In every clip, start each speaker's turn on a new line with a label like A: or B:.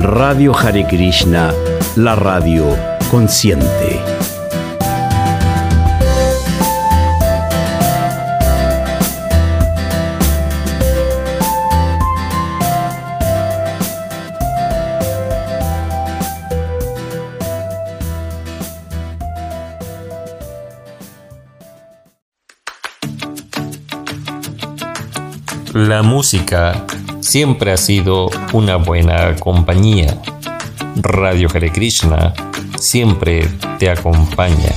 A: Radio Hare Krishna, la radio consciente.
B: La música siempre ha sido una buena compañía. Radio Hare Krishna siempre te acompaña.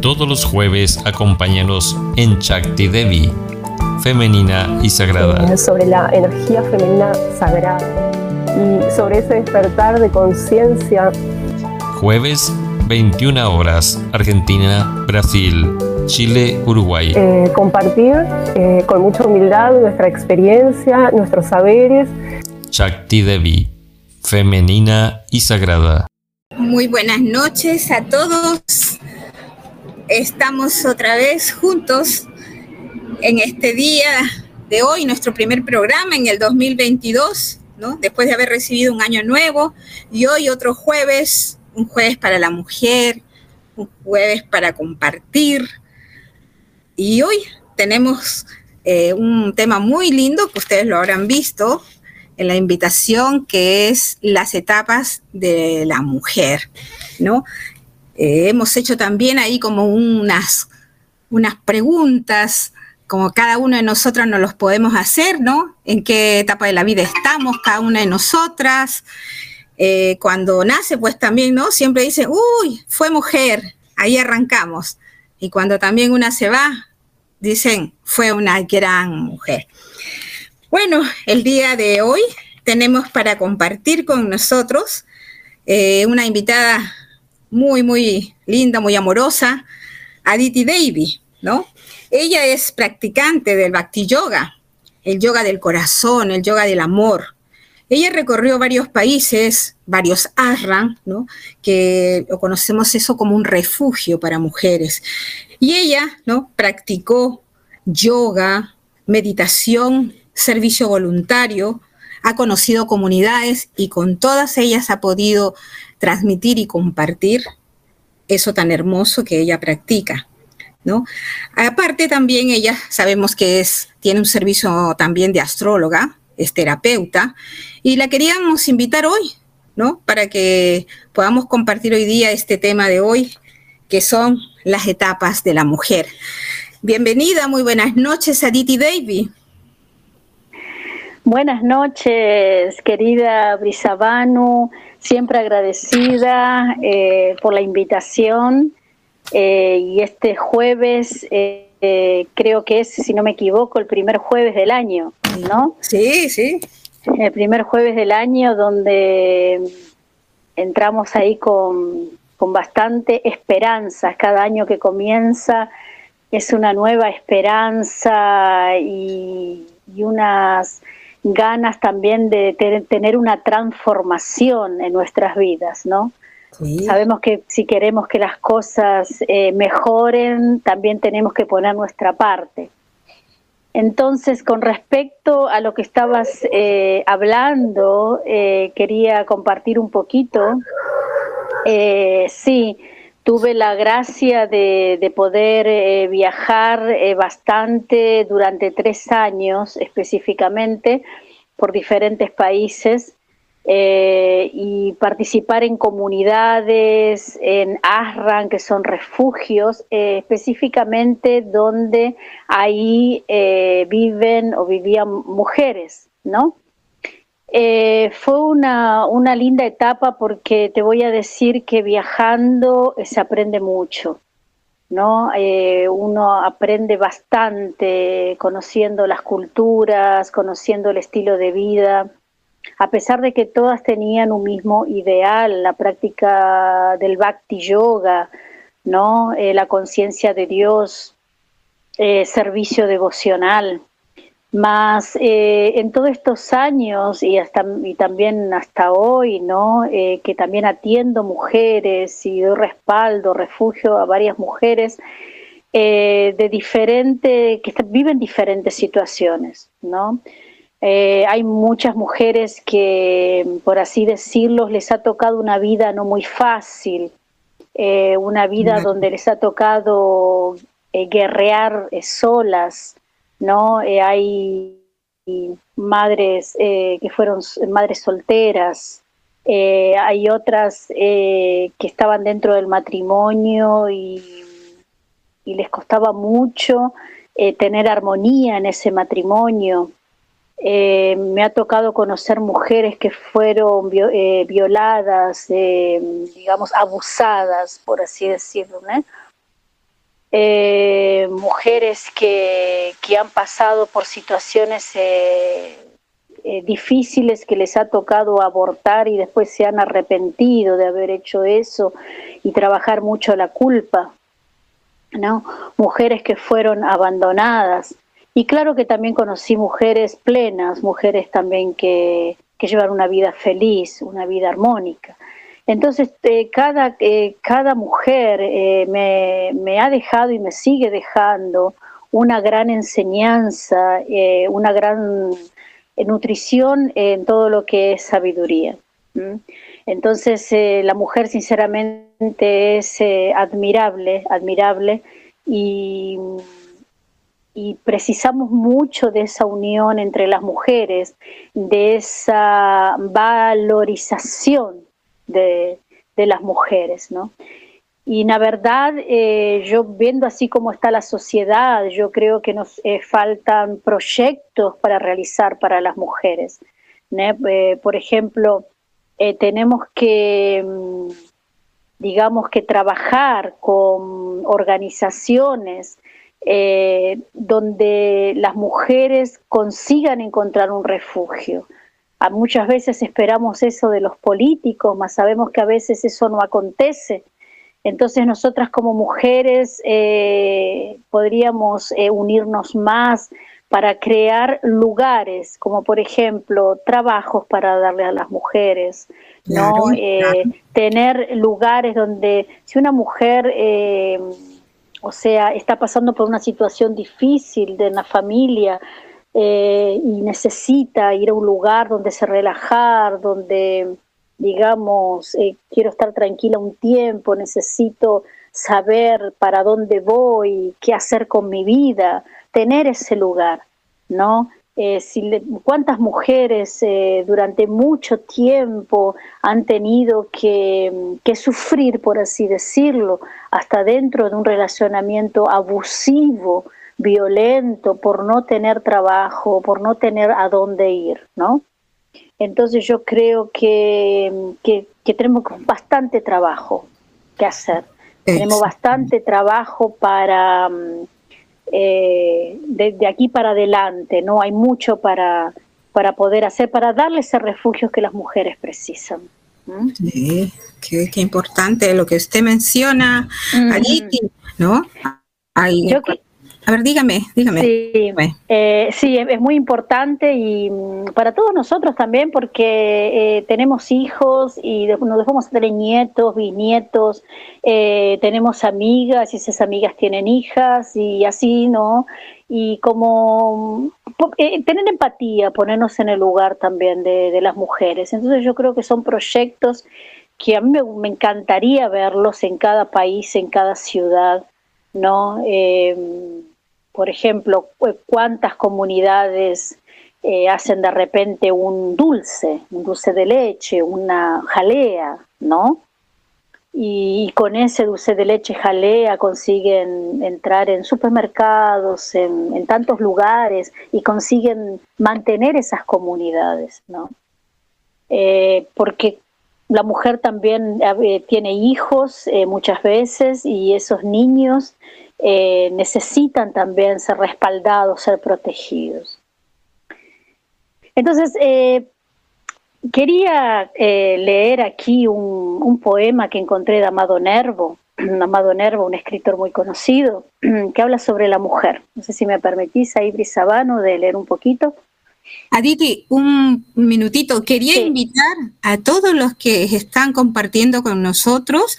B: Todos los jueves acompáñanos en Chakti Devi, femenina y sagrada.
C: Sobre la energía femenina sagrada y sobre ese despertar de conciencia.
B: Jueves 21 horas, Argentina, Brasil, Chile, Uruguay.
C: Eh, compartir eh, con mucha humildad nuestra experiencia, nuestros saberes.
B: Shakti Devi, femenina y sagrada.
D: Muy buenas noches a todos. Estamos otra vez juntos en este día de hoy, nuestro primer programa en el 2022, ¿no? Después de haber recibido un año nuevo y hoy otro jueves un jueves para la mujer, un jueves para compartir. Y hoy tenemos eh, un tema muy lindo que ustedes lo habrán visto en la invitación, que es las etapas de la mujer, ¿no? Eh, hemos hecho también ahí como unas, unas preguntas, como cada uno de nosotras nos los podemos hacer, ¿no? En qué etapa de la vida estamos, cada una de nosotras. Eh, cuando nace, pues también, ¿no? Siempre dicen, uy, fue mujer, ahí arrancamos. Y cuando también una se va, dicen, fue una gran mujer. Bueno, el día de hoy tenemos para compartir con nosotros eh, una invitada muy, muy linda, muy amorosa, Aditi Devi, ¿no? Ella es practicante del Bhakti Yoga, el yoga del corazón, el yoga del amor. Ella recorrió varios países, varios ashram, ¿no? que conocemos eso como un refugio para mujeres. Y ella ¿no? practicó yoga, meditación, servicio voluntario, ha conocido comunidades y con todas ellas ha podido transmitir y compartir eso tan hermoso que ella practica. ¿No? Aparte también ella sabemos que es, tiene un servicio también de astróloga, es terapeuta, y la queríamos invitar hoy, ¿no? Para que podamos compartir hoy día este tema de hoy, que son las etapas de la mujer. Bienvenida, muy buenas noches, Aditi Davy.
E: Buenas noches, querida Brisabanu, siempre agradecida eh, por la invitación. Eh, y este jueves eh, creo que es, si no me equivoco, el primer jueves del año. ¿no?
D: Sí, sí.
E: El primer jueves del año donde entramos ahí con, bastante esperanza. Cada año que comienza es una nueva esperanza y, unas ganas también de tener una transformación en nuestras vidas, ¿no? Sabemos que si queremos que las cosas eh, mejoren, también tenemos que poner nuestra parte. Entonces, con respecto a lo que estabas eh, hablando, eh, quería compartir un poquito. Eh, sí, tuve la gracia de, poder viajar bastante durante tres años específicamente por diferentes países eh, y participar en comunidades, en ASRAN, que son refugios, eh, específicamente donde ahí eh, viven o vivían mujeres, ¿no? fue una, una, linda etapa porque te voy a decir que viajando se aprende mucho, ¿no? uno aprende bastante conociendo las culturas, conociendo el estilo de vida, a pesar de que todas tenían un mismo ideal, la práctica del bhakti yoga, ¿no? Eh, la conciencia de Dios, eh, servicio devocional. Más eh, en todos estos años y, hasta, y también hasta hoy, ¿no? que también atiendo mujeres y doy respaldo, refugio a varias mujeres, de diferente, que viven diferentes situaciones, ¿no? Hay muchas mujeres que, por así decirlo, les ha tocado una vida no muy fácil, una vida donde les ha tocado guerrear solas, ¿no? hay madres que fueron madres solteras, eh, hay otras eh, que estaban dentro del matrimonio y, les costaba mucho eh, tener armonía en ese matrimonio. Me ha tocado conocer mujeres que fueron violadas, digamos, abusadas, por así decirlo. mujeres que, que, han pasado por situaciones eh, difíciles que les ha tocado abortar y después se han arrepentido de haber hecho eso y trabajar mucho la culpa, ¿no? Mujeres que fueron abandonadas. Y claro que también conocí mujeres plenas, mujeres también que, que llevan una vida feliz, una vida armónica. Entonces, eh, cada, eh, cada mujer me, me, ha dejado y me sigue dejando una gran enseñanza, una gran nutrición en todo lo que es sabiduría. Entonces, eh, la mujer sinceramente es eh, admirable, admirable y, precisamos mucho de esa unión entre las mujeres, de esa valorización de, de las mujeres, ¿no? Y la verdad, eh, yo viendo así como está la sociedad, yo creo que nos eh, faltan proyectos para realizar para las mujeres. Eh, por ejemplo, tenemos que, mm, digamos, que trabajar con organizaciones donde las mujeres consigan encontrar un refugio. A muchas veces esperamos eso de los políticos, mas sabemos que a veces eso no acontece entonces nosotras como mujeres eh, podríamos eh, unirnos más para crear lugares, como por ejemplo trabajos para darle a las mujeres, ¿no? Eh, tener lugares donde si una mujer, o sea, está pasando por una situación difícil de la familia y necesita ir a un lugar donde se relajar, donde digamos, eh, quiero estar tranquila un tiempo, necesito saber para dónde voy, qué hacer con mi vida, tener ese lugar, ¿no? Eh, ¿Cuántas mujeres eh, durante mucho tiempo han tenido que, que, sufrir, por así decirlo, hasta dentro de un relacionamiento abusivo, violento, por no tener trabajo, por no tener a dónde ir, ¿no? Entonces yo creo que, tenemos bastante trabajo que hacer. Tenemos bastante trabajo para eh, desde aquí para adelante, ¿no? Hay mucho para, para poder hacer, para darle ese refugio que las mujeres precisan.
D: Sí, qué, importante lo que usted menciona, ¿no? Hay, a ver, dígame, dígame.
E: Sí, eh, sí es, muy importante y mm, para todos nosotros también porque eh, tenemos hijos y nos dejamos tener nietos, bisnietos, eh, tenemos amigas y esas amigas tienen hijas y así, ¿no? Y como mm, tener empatía, ponernos en el lugar también de, las mujeres. Entonces yo creo que son proyectos que a mí me, encantaría verlos en cada país, en cada ciudad, ¿no? Por ejemplo, cuántas comunidades eh, hacen de repente un dulce, un dulce de leche, una jalea, ¿no? Y, con ese dulce de leche jalea consiguen entrar en supermercados, en, tantos lugares y consiguen mantener esas comunidades, ¿no? Eh, porque la mujer también eh, tiene hijos muchas veces y esos niños eh, necesitan también ser respaldados, ser protegidos. Entonces, eh, quería eh, leer aquí un, poema que encontré de Amado Nervo, Amado Nervo, un escritor muy conocido, que habla sobre la mujer. No sé si me permitís ahí, Brisabano, de leer un poquito.
D: Aditi, un minutito. Quería invitar a todos los que están compartiendo con nosotros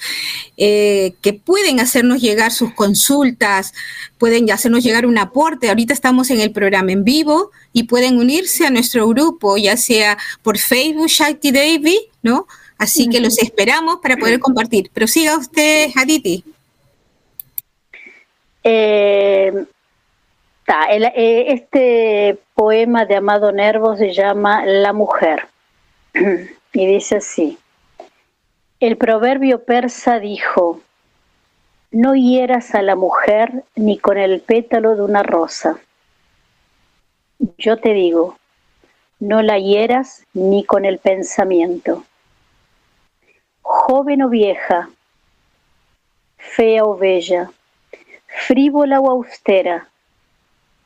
D: eh, que pueden hacernos llegar sus consultas, pueden hacernos llegar un aporte. Ahorita estamos en el programa en vivo y pueden unirse a nuestro grupo, ya sea por Facebook, Shakti Devi, ¿no? Así que los esperamos para poder compartir. Pero siga usted, Aditi.
E: Eh, eh, este poema de Amado Nervo se llama La mujer y dice así. El proverbio persa dijo, no hieras a la mujer ni con el pétalo de una rosa. Yo te digo, no la hieras ni con el pensamiento. Joven o vieja, fea o bella, frívola o austera,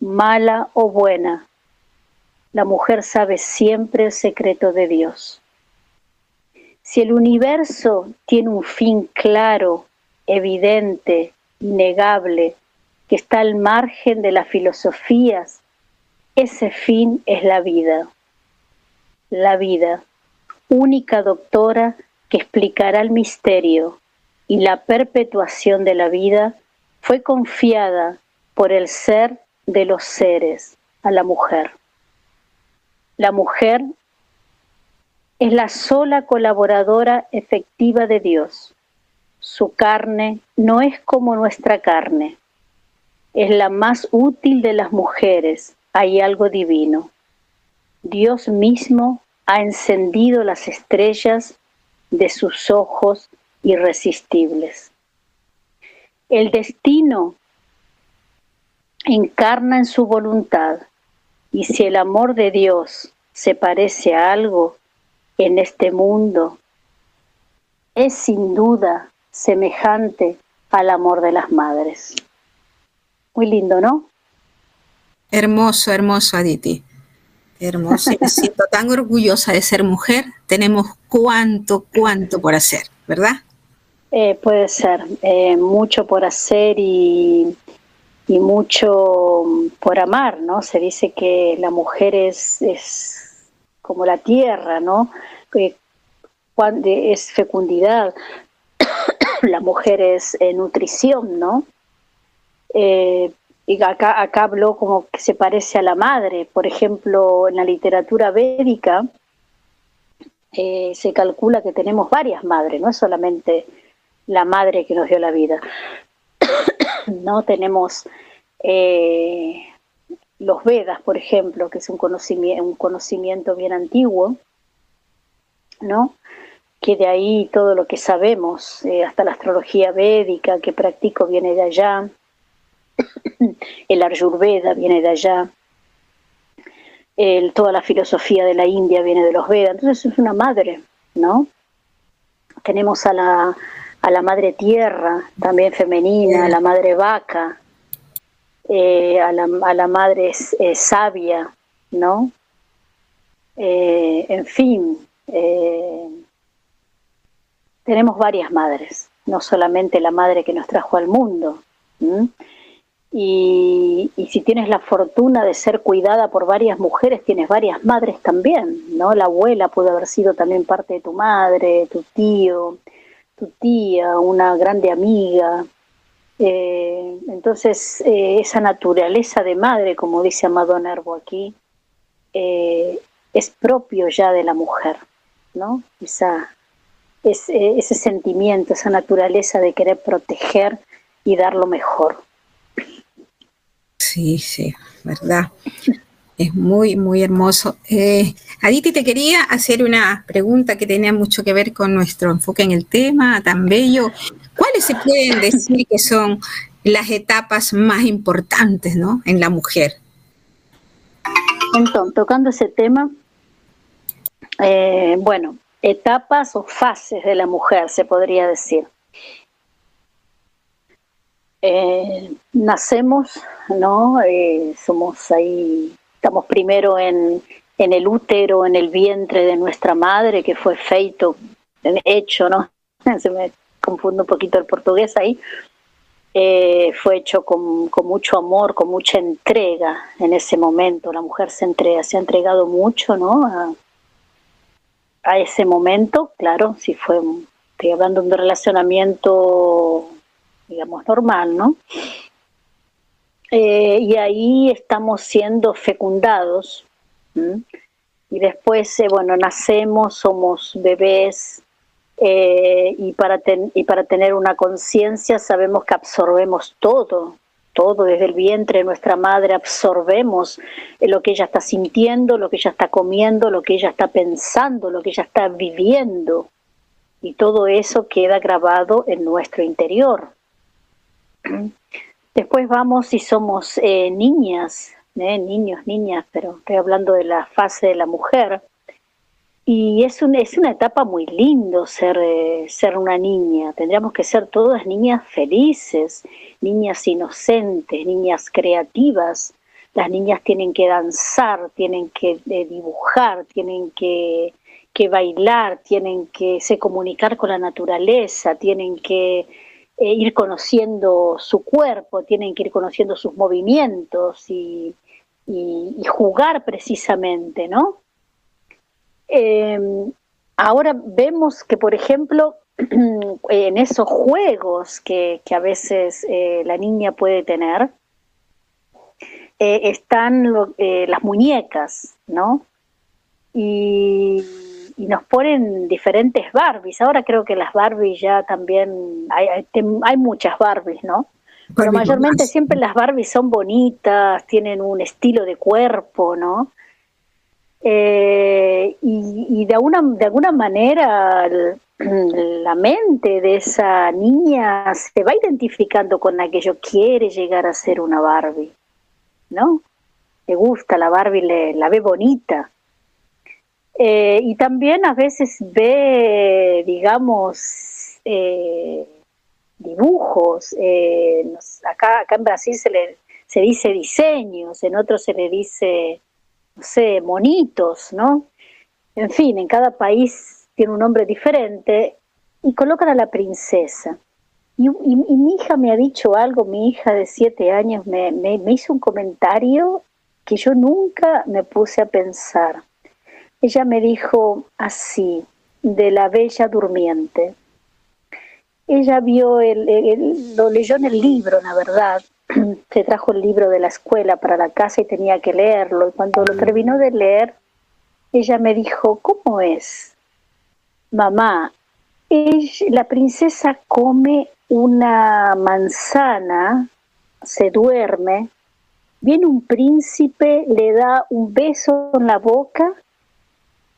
E: mala o buena, la mujer sabe siempre el secreto de Dios. Si el universo tiene un fin claro, evidente, innegable, que está al margen de las filosofías, ese fin es la vida. La vida, única doctora que explicará el misterio y la perpetuación de la vida, fue confiada por el ser de los seres a la mujer. La mujer es la sola colaboradora efectiva de Dios. Su carne no es como nuestra carne. Es la más útil de las mujeres. Hay algo divino. Dios mismo ha encendido las estrellas de sus ojos irresistibles. El destino encarna en su voluntad. Y si el amor de Dios se parece a algo en este mundo, es sin duda semejante al amor de las madres. Muy lindo, ¿no?
D: Hermoso, hermoso, Aditi. Hermoso. Me siento tan orgullosa de ser mujer. Tenemos cuánto, cuánto por hacer, ¿verdad?
E: Eh, puede ser, eh, mucho por hacer y, y mucho por amar, ¿no? Se dice que la mujer es, es como la tierra, ¿no? Que es fecundidad, la mujer es eh, nutrición, ¿no? Eh, y acá, acá como que se parece a la madre. Por ejemplo, en la literatura védica eh, se calcula que tenemos varias madres, no es solamente la madre que nos dio la vida. no tenemos eh, los Vedas, por ejemplo, que es un conocimiento, un conocimiento bien antiguo, ¿no? que de ahí todo lo que sabemos, eh, hasta la astrología védica que practico viene de allá, el Ayurveda viene de allá, toda la filosofía de la India viene de los Vedas, entonces es una madre, ¿no? Tenemos a la, a la madre tierra, también femenina, a la madre vaca, eh, a, la, a, la, madre eh, sabia, ¿no? Eh, en fin, tenemos varias madres, no solamente la madre que nos trajo al mundo. Y, y, si tienes la fortuna de ser cuidada por varias mujeres, tienes varias madres también, ¿no? La abuela puede haber sido también parte de tu madre, tu tío, tía, una grande amiga. Eh, entonces, eh, esa naturaleza de madre, como dice Amado Nervo aquí, eh, es propio ya de la mujer, ¿no? Esa, ese sentimiento, esa naturaleza de querer proteger y dar lo mejor.
D: Sí, sí, verdad. Es muy, muy hermoso. Eh, Aditi, te quería hacer una pregunta que tenía mucho que ver con nuestro enfoque en el tema tan bello. ¿Cuáles se pueden decir que son las etapas más importantes ¿no? en la mujer?
E: Entonces, tocando ese tema, eh, bueno, etapas o fases de la mujer, se podría decir. Eh, nacemos, ¿no? Somos ahí Estamos primero en, en el útero, en el vientre de nuestra madre, que fue feito, hecho, ¿no? Se me confunde un poquito el portugués ahí. eh, fue hecho con, mucho amor, con mucha entrega en ese momento. La mujer se entrega, se ha entregado mucho, ¿no? A, ese momento, claro, si fue, estoy hablando de un relacionamiento, digamos, normal, ¿no? Eh, y ahí estamos siendo fecundados. Y después, eh, bueno, nacemos, somos bebés, eh, y, para y para tener una conciencia sabemos que absorbemos todo, todo desde el vientre de nuestra madre, absorbemos lo que ella está sintiendo, lo que ella está comiendo, lo que ella está pensando, lo que ella está viviendo. Y todo eso queda grabado en nuestro interior. Después vamos si somos eh, niñas, ¿eh? niños, niñas, pero estoy hablando de la fase de la mujer. Y es, es una etapa muy lindo ser, eh, ser una niña. Tendríamos que ser todas niñas felices, niñas inocentes, niñas creativas. Las niñas tienen que danzar, tienen que dibujar, tienen que, que, bailar, tienen que se comunicar con la naturaleza, tienen que eh, ir conociendo su cuerpo, tienen que ir conociendo sus movimientos y, jugar precisamente, ¿no? Eh, ahora vemos que, por ejemplo, en esos juegos que, a veces eh, la niña puede tener, eh, están las muñecas, ¿no? Y, nos ponen diferentes Barbies. Ahora creo que las Barbies ya también, hay, hay, muchas Barbies, ¿no? Pero mayormente siempre las Barbies son bonitas, tienen un estilo de cuerpo, ¿no? Eh, y, de, alguna, de alguna manera la mente de esa niña se va identificando con aquello, quiere llegar a ser una Barbie, ¿no? Le gusta la Barbie, le, la ve bonita. Eh, y también a veces ve, digamos, eh, dibujos. acá, acá en Brasil se, le, se dice diseños, en otros se le dice no sé, monitos, ¿no? En fin, en cada país tiene un nombre diferente y colocan a la princesa. Y, mi hija me ha dicho algo, mi hija de siete años me, me hizo un comentario que yo nunca me puse a pensar. Ella me dijo así, de la bella durmiente. Ella vio, el, lo leyó en el libro, la verdad, se trajo el libro de la escuela para la casa y tenía que leerlo. Y cuando lo terminó de leer, ella me dijo, ¿cómo es? Mamá, la princesa come una manzana, se duerme, viene un príncipe, le da un beso en la boca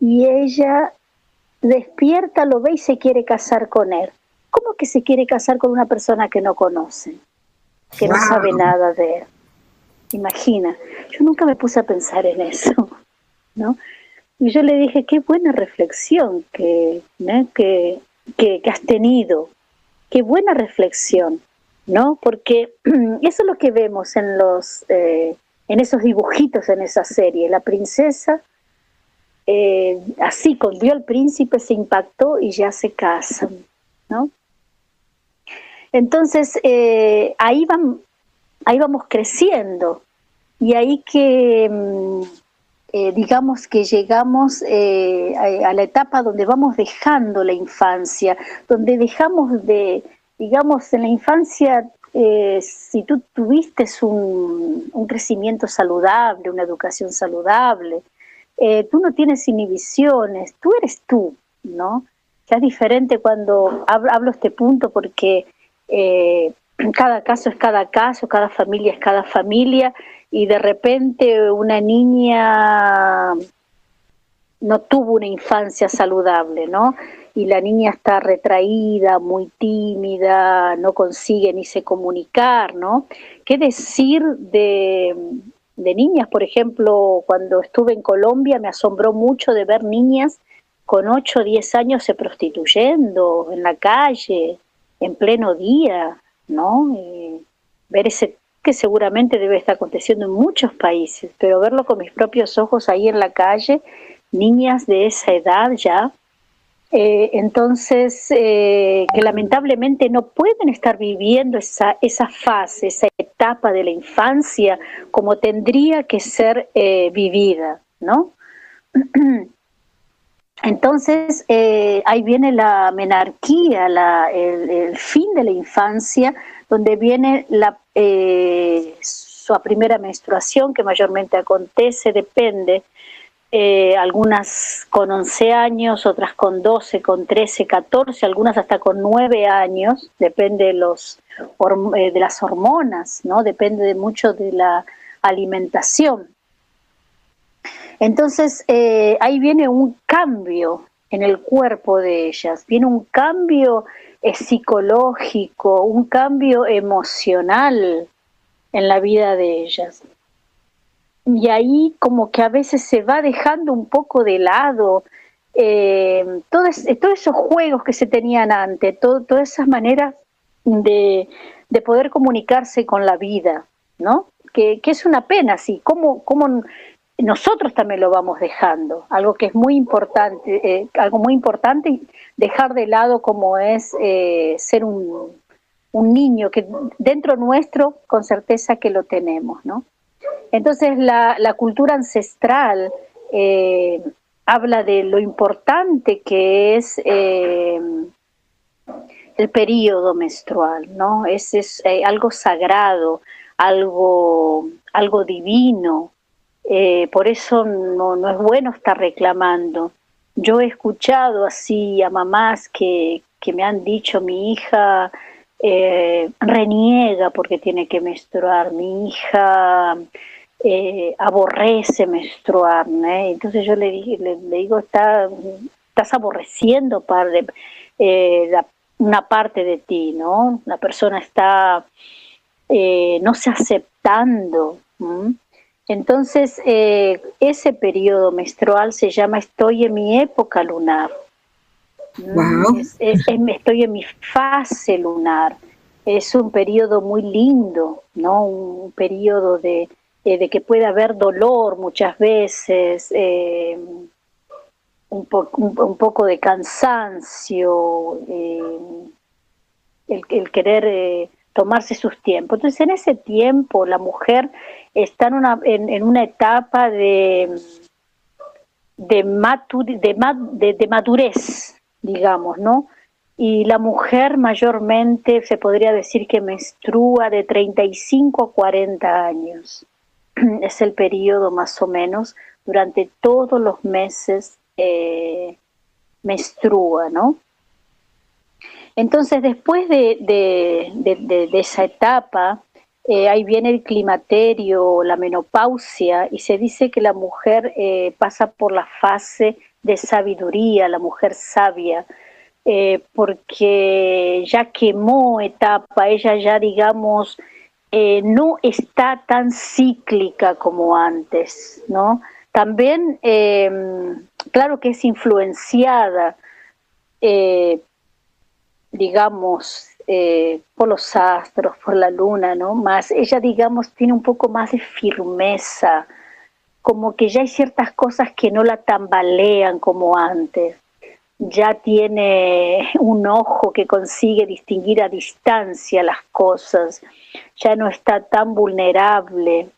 E: y ella despierta, lo ve y se quiere casar con él. ¿Cómo que se quiere casar con una persona que no conoce? que no sabe nada de él. Imagina, yo nunca me puse a pensar en eso, ¿no? Y yo le dije, qué buena reflexión que, que, que, has tenido, qué buena reflexión, ¿no? Porque eso es lo que vemos en los, eh, en esos dibujitos en esa serie. La princesa, eh, así, cuando vio al príncipe, se impactó y ya se casan, ¿no? Entonces, eh, ahí, van, ahí vamos creciendo y ahí que, mm, eh, digamos que llegamos a, la etapa donde vamos dejando la infancia, donde dejamos de, digamos, en la infancia, si tú tuviste un, un, crecimiento saludable, una educación saludable, tú no tienes inhibiciones, tú eres tú, ¿no? Ya es diferente cuando hablo este punto porque eh, cada caso es cada caso, cada familia es cada familia, y de repente una niña no tuvo una infancia saludable, ¿no? Y la niña está retraída, muy tímida, no consigue ni se comunicar, ¿no? ¿Qué decir de, de niñas? Por ejemplo, cuando estuve en Colombia me asombró mucho de ver niñas con 8 o 10 años se prostituyendo en la calle, en pleno día, ¿no? Eh, ver ese que seguramente debe estar aconteciendo en muchos países, pero verlo con mis propios ojos ahí en la calle, niñas de esa edad ya, Eh, entonces, eh, que lamentablemente no pueden estar viviendo esa, esa fase, esa etapa de la infancia como tendría que ser eh, vivida, ¿no? Entonces, ahí viene la menarquía, la, el, fin de la infancia, donde viene la, su primera menstruación, que mayormente acontece, depende eh, algunas con 11 años, otras con 12, con 13, 14, algunas hasta con 9 años, depende de, los, eh, de las hormonas, ¿no? depende de mucho de la alimentación. Entonces, eh, ahí viene un cambio en el cuerpo de ellas, viene un cambio psicológico, un cambio emocional en la vida de ellas y ahí como que a veces se va dejando un poco de lado eh, todos, esos juegos que se tenían antes, todas esas maneras de, poder comunicarse con la vida, ¿no? Que, es una pena, sí, como, como nosotros también lo vamos dejando, algo que es muy importante, eh, algo muy importante, dejar de lado como es eh, ser un, un niño, que dentro nuestro con certeza que lo tenemos, ¿no? Entonces la, cultura ancestral eh, habla de lo importante que es eh, el periodo menstrual, ¿no? Es, es eh, algo sagrado, algo, algo divino. por eso no, no, es bueno estar reclamando. Yo he escuchado así a mamás que, que me han dicho, mi hija reniega porque tiene que menstruar, mi hija eh, aborrece menstruar, entonces yo le, le, digo, Está, estás aborreciendo eh, una parte de ti, ¿no? La persona está eh, no se aceptando. Entonces, ese periodo menstrual se llama estoy en mi época lunar. Estoy en mi fase lunar. Es un periodo muy lindo, ¿no? Un periodo de, eh, de que puede haber dolor muchas veces, eh, un, poco de cansancio, eh, el, querer tomarse sus tiempos. Entonces, en ese tiempo, la mujer está en una, en, una etapa de, de, madurez, digamos, ¿no? Y la mujer mayormente se podría decir que menstrua de 35 a 40 años. es el periodo más o menos durante todos los meses eh, menstrua, ¿no? Entonces, después de, esa etapa, eh, ahí viene el climaterio, la menopausia, y se dice que la mujer eh, pasa por la fase de sabiduría, la mujer sabia, porque ya quemó etapa, ella ya, digamos, eh, no está tan cíclica como antes, ¿no? También, em, claro que es influenciada, eh, digamos, eh, por los astros, por la luna, ¿no? Más, ella, digamos, tiene un poco más de firmeza, como que ya hay ciertas cosas que no la tambalean como antes ya tiene un ojo que consigue distinguir a distancia las cosas, ya no está tan vulnerable,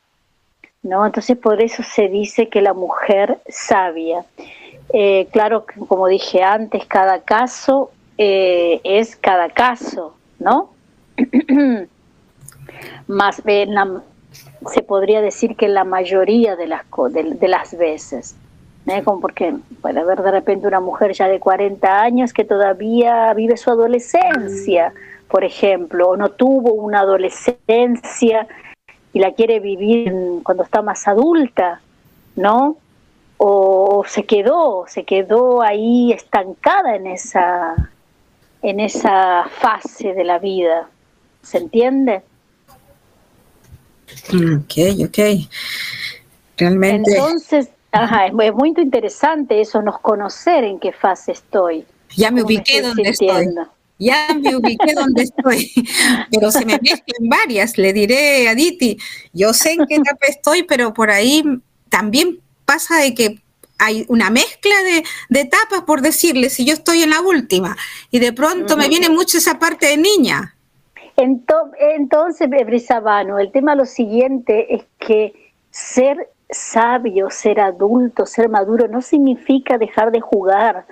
E: ¿no? Entonces por eso se dice que la mujer sabia. Eh, claro, como dije antes, cada caso eh, es cada caso, ¿no? Más bien, se podría decir que la mayoría de las, de las veces. Como porque puede haber de repente una mujer ya de 40 años que todavía vive su adolescencia, por ejemplo, o no tuvo una adolescencia y la quiere vivir cuando está más adulta, ¿no? O se quedó, se quedó ahí estancada en esa, en esa fase de la vida. ¿Se entiende?
D: Ok, ok. Realmente.
E: Entonces, Ajá, es muy interesante eso, nos conocer en qué fase estoy.
D: Ya me ubiqué donde estoy. Ya me ubiqué donde estoy, pero se me mezclan varias. Le diré a Diti, yo sé en qué etapa estoy, pero por ahí también pasa de que hay una mezcla de, etapas, por decirle, si yo estoy en la última y de pronto me viene mucho esa parte de niña.
E: Entonces, Brisabano, el tema lo siguiente es que ser sabio, ser adulto, ser maduro, no significa dejar de jugar.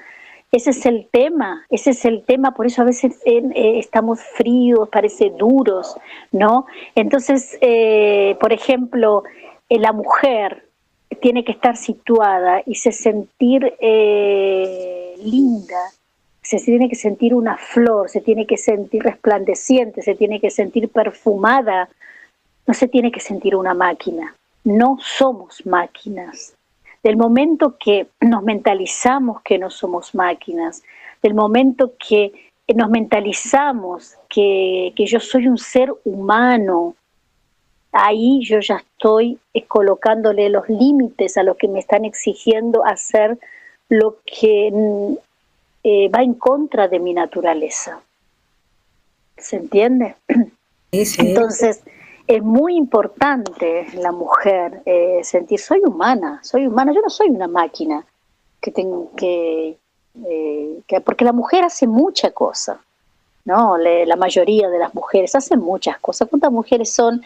E: Ese es el tema, ese es el tema, por eso a veces eh, estamos fríos, parece duros, ¿no? Entonces, eh, por ejemplo, eh, la mujer tiene que estar situada y se sentir linda, se tiene que sentir una flor, se tiene que sentir resplandeciente, se tiene que sentir perfumada, no se tiene que sentir una máquina. No somos máquinas. Del momento que nos mentalizamos que no somos máquinas, del momento que nos mentalizamos que, yo soy un ser humano, ahí yo ya estoy colocándole los límites a lo que me están exigiendo hacer lo que eh, va en contra de mi naturaleza. ¿Se entiende? Entonces, es muy importante la mujer eh, sentir, soy humana, soy humana, yo no soy una máquina que tengo que, eh, porque la mujer hace mucha cosa, ¿no? la mayoría de las mujeres hacen muchas cosas. ¿Cuántas mujeres son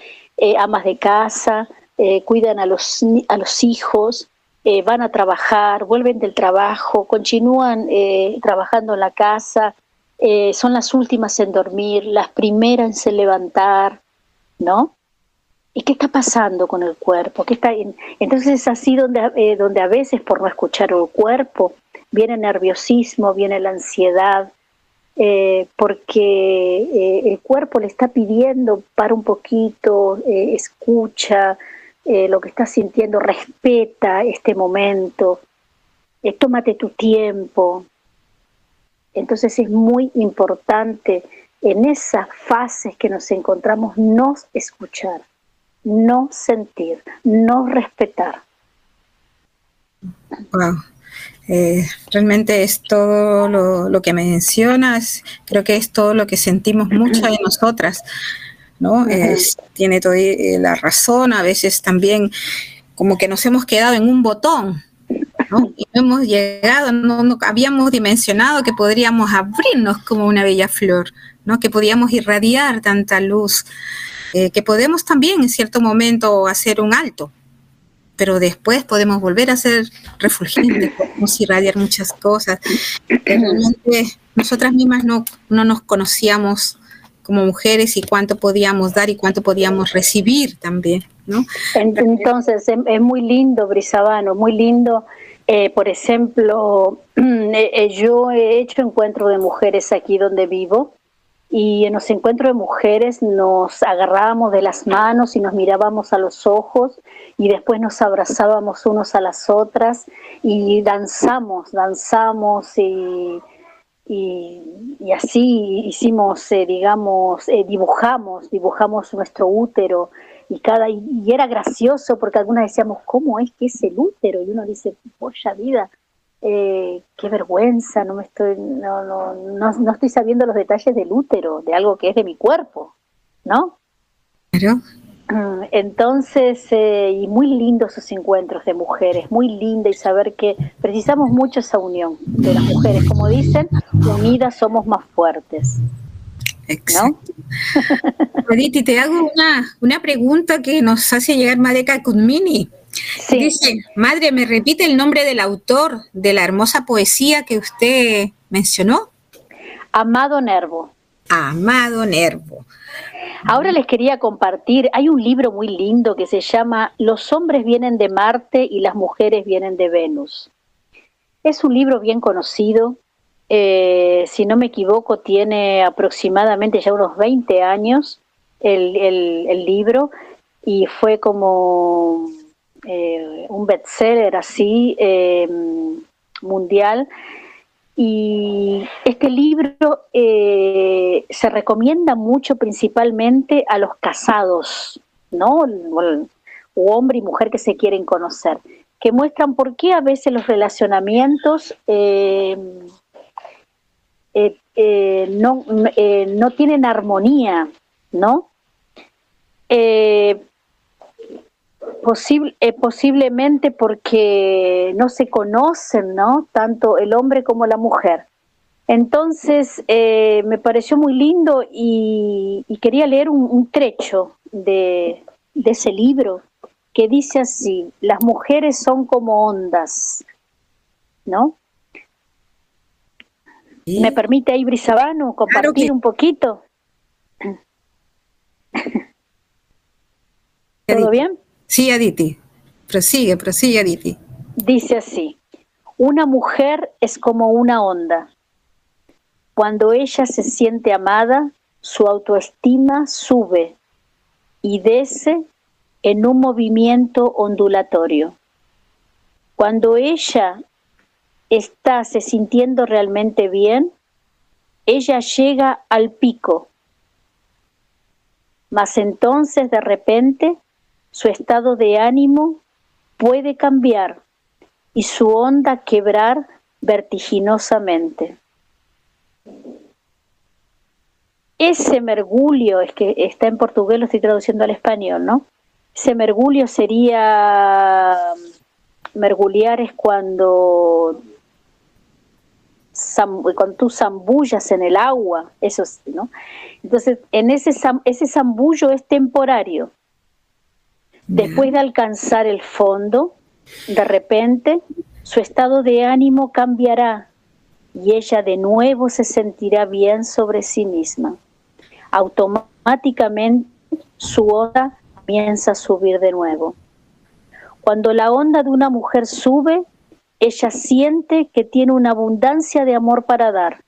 E: amas de casa, cuidan a los, a los hijos, eh, van a trabajar, vuelven del trabajo, continúan eh, trabajando en la casa, eh, son las últimas en dormir, las primeras en levantar, ¿no? ¿Y qué está pasando con el cuerpo? ¿Qué está Entonces es así donde, donde a veces por no escuchar el cuerpo viene nerviosismo, viene la ansiedad, porque el cuerpo le está pidiendo para un poquito, escucha, eh, lo que estás sintiendo, respeta este momento, eh, tómate tu tiempo. Entonces es muy importante en esas fases que nos encontramos no escuchar, no sentir, no respetar.
D: Wow. Eh, realmente es todo lo, lo, que mencionas, creo que es todo lo que sentimos muchas de nosotras. ¿No? tiene toda eh, la razón, a veces también como que nos hemos quedado en un botón, ¿no? Y no hemos llegado, no, habíamos dimensionado que podríamos abrirnos como una bella flor, ¿no? Que podíamos irradiar tanta luz, eh, que podemos también en cierto momento hacer un alto, pero después podemos volver a ser refulgentes, podemos irradiar muchas cosas. Realmente nosotras mismas no, no nos conocíamos como mujeres y cuánto podíamos dar y cuánto podíamos recibir también, ¿no?
E: Entonces, es muy lindo, Brisabano, muy lindo. Eh, por ejemplo, eh, eh, yo he hecho encuentros de mujeres aquí donde vivo y en los encuentros de mujeres nos agarrábamos de las manos y nos mirábamos a los ojos y después nos abrazábamos unos a las otras y danzamos, danzamos y y, así hicimos, eh, digamos, eh, dibujamos, dibujamos nuestro útero y cada y, era gracioso porque algunas decíamos cómo es que es el útero y uno dice, polla vida, eh, qué vergüenza, no me estoy, no, no, no, no estoy sabiendo los detalles del útero, de algo que es de mi cuerpo, ¿no?
D: Claro.
E: Entonces, eh, y muy lindos esos encuentros de mujeres, muy linda y saber que precisamos mucho esa unión de las mujeres, como dicen, unidas somos más fuertes.
D: Exacto. Aditi, te hago una, una pregunta que nos hace llegar Madeka Kudmini. Sí. Dice, madre, ¿me repite el nombre del autor de la hermosa poesía que usted mencionó?
E: Amado Nervo.
D: Amado Nervo.
E: Ahora les quería compartir, hay un libro muy lindo que se llama Los hombres vienen de Marte y las mujeres vienen de Venus. Es un libro bien conocido, eh, si no me equivoco tiene aproximadamente ya unos 20 años el, libro y fue como eh, un bestseller así eh, mundial y este libro eh, se recomienda mucho principalmente a los casados, ¿no? O, hombre y mujer que se quieren conocer, que muestran por qué a veces los relacionamientos eh, eh, no, no, tienen armonía, ¿no? Posible, eh, posiblemente porque no se conocen, ¿no? Tanto el hombre como la mujer. Entonces, eh, me pareció muy lindo y, quería leer un, trecho de, ese libro que dice así, las mujeres son como ondas, ¿no? ¿Me permite ahí, Brisabano, compartir un poquito? ¿Todo bien?
D: Sí, Aditi. Prosigue, prosigue, Aditi.
E: Dice así, una mujer es como una onda cuando ella se siente amada, su autoestima sube y desce en un movimiento ondulatorio. Cuando ella está se sintiendo realmente bien, ella llega al pico, mas entonces de repente su estado de ánimo puede cambiar y su onda quebrar vertiginosamente. Ese mergulio, es que está en portugués, lo estoy traduciendo al español, ¿no? Ese mergulio sería, mergullar es cuando, cuando tú zambullas en el agua, eso ¿no? Entonces, en ese, ese zambullo es temporario. Después de alcanzar el fondo, de repente, su estado de ánimo cambiará y ella de nuevo se sentirá bien sobre sí misma. Automáticamente su onda comienza a subir de nuevo. Cuando la onda de una mujer sube, ella siente que tiene una abundancia de amor para dar,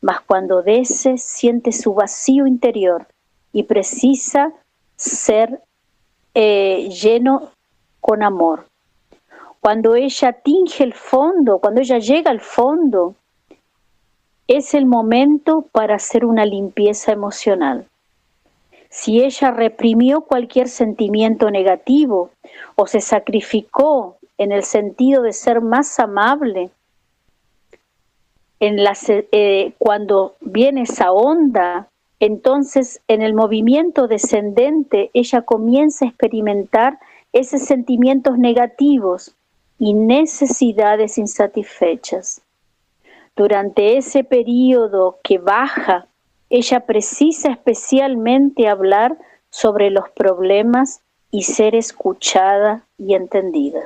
E: mas cuando desce siente su vacío interior y precisa ser eh, lleno con amor. Cuando ella tinge el fondo, cuando ella llega al fondo, es el momento para hacer una limpieza emocional. Si ella reprimió cualquier sentimiento negativo o se sacrificó en el sentido de ser más amable, en eh, cuando viene esa onda, entonces en el movimiento descendente ella comienza a experimentar esos sentimientos negativos y necesidades insatisfechas. Durante ese periodo que baja, ella precisa especialmente hablar sobre los problemas y ser escuchada y entendida.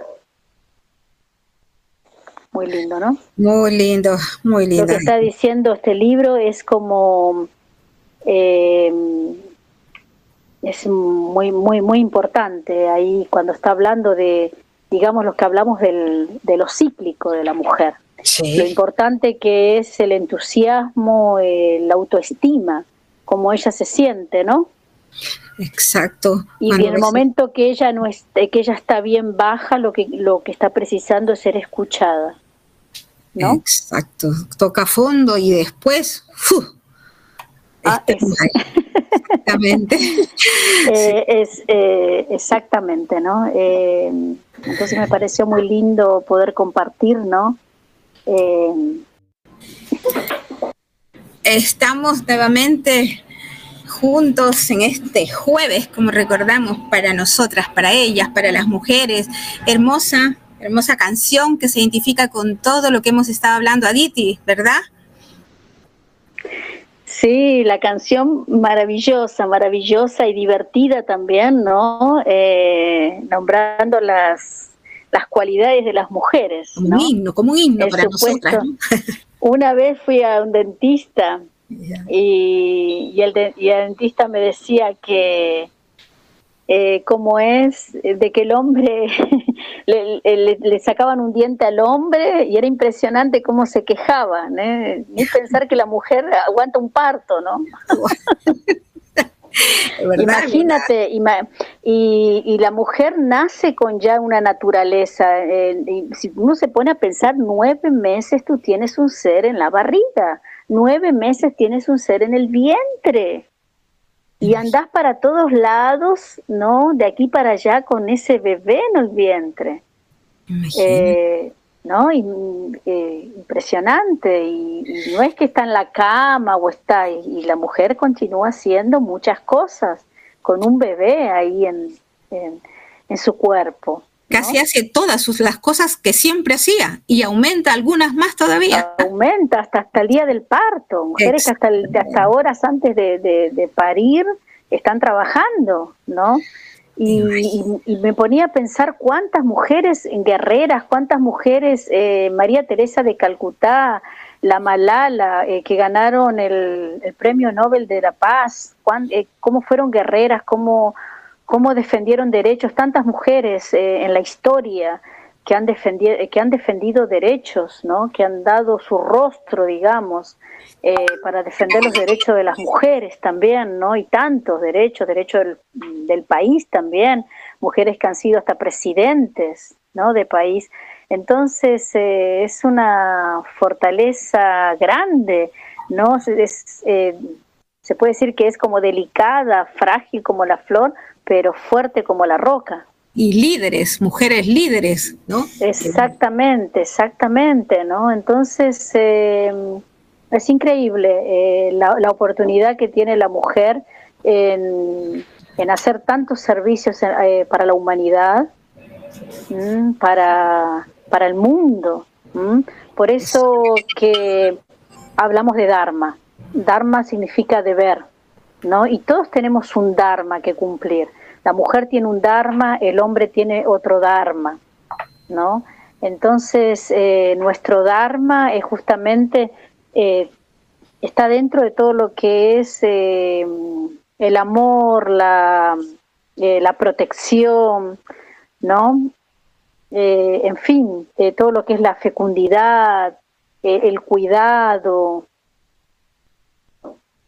E: Muy lindo, ¿no?
D: Muy lindo, muy lindo.
E: Lo que está diciendo este libro es como eh, es muy muy muy importante ahí cuando está hablando de digamos lo que hablamos del, de lo cíclico de la mujer lo importante que es el entusiasmo, eh, la autoestima, como ella se siente, ¿no?
D: Exacto.
E: Y en el momento que ella no esté, que ella está bien baja, lo que lo que está precisando es ser escuchada. ¿no?
D: Exacto. Toca fondo y después
E: ah, exactamente. Eh, es eh, exactamente, ¿no? entonces me pareció muy lindo poder compartir, ¿no?
D: Eh, Estamos nuevamente juntos en este jueves, como recordamos, para nosotras, para ellas, para las mujeres. Hermosa, hermosa canción que se identifica con todo lo que hemos estado hablando, Aditi, ¿verdad?
E: Sí, la canción maravillosa, maravillosa y divertida también, ¿no? Eh, nombrando las las cualidades de las mujeres.
D: Como un himno, como un himno para nosotras.
E: Una vez fui a un dentista y, el dentista me decía que eh, como es de que el hombre le, sacaban un diente al hombre y era impresionante cómo se quejaban, ¿eh? ni pensar que la mujer aguanta un parto, ¿no? Imagínate, y, la mujer nace con ya una naturaleza. Eh, si uno se pone a pensar, nueve meses tú tienes un ser en la barriga, nueve meses tienes un ser en el vientre. Y andás para todos lados, ¿no? De aquí para allá con ese bebé en el vientre. Eh, ¿no? Eh, impresionante. Y, no es que está en la cama o está, y, la mujer continúa haciendo muchas cosas con un bebé ahí en, en, en su cuerpo.
D: Casi hace todas sus, las cosas que siempre hacía y aumenta algunas más todavía.
E: Aumenta hasta, hasta el día del parto. Mujeres que hasta, hasta horas antes de, de, parir están trabajando, ¿no? Y, me ponía a pensar cuántas mujeres guerreras, cuántas mujeres, eh, María Teresa de Calcuta, la Malala, eh, que ganaron el, Premio Nobel de la Paz, eh, cómo fueron guerreras, cómo cómo defendieron derechos tantas mujeres eh, en la historia que han, defendido, que han defendido derechos, ¿no? que han dado su rostro, digamos, eh, para defender los derechos de las mujeres también, ¿no? y tantos derechos, derechos del, país también, mujeres que han sido hasta presidentes ¿no? de país. Entonces eh, es una fortaleza grande, ¿no? se puede decir que es como delicada, frágil como la flor, pero fuerte como la roca.
D: Y líderes, mujeres líderes, ¿no?
E: Exactamente, exactamente, ¿no? Entonces, em, es increíble eh, la, oportunidad que tiene la mujer en, hacer tantos servicios eh, para la humanidad, para, para el mundo. Por eso que hablamos de Dharma. Dharma significa deber. ¿No? Y todos tenemos un dharma que cumplir. La mujer tiene un dharma, el hombre tiene otro dharma, ¿no? Entonces, eh, nuestro dharma es justamente, eh, está dentro de todo lo que es eh, el amor, la, la protección, ¿no? en fin, todo lo que es la fecundidad, el cuidado,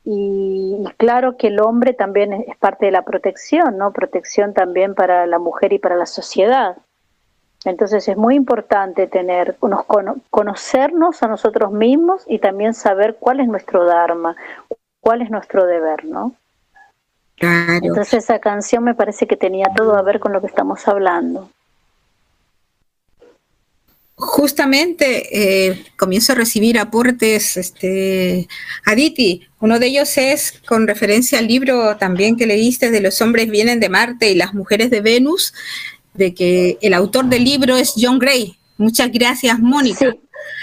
E: y, claro que el hombre también es parte de la protección, ¿no? Protección también para la mujer y para la sociedad. Entonces es muy importante tener, conocernos a nosotros mismos y también saber cuál es nuestro dharma, cuál es nuestro deber, ¿no? Entonces esa canción me parece que tenía todo a ver con lo que estamos hablando
D: justamente eh, comienzo a recibir aportes, este, Aditi. Uno de ellos es con referencia al libro también que leíste de los hombres vienen de Marte y las mujeres de Venus, de que el autor del libro es John Gray. Muchas gracias, Mónica.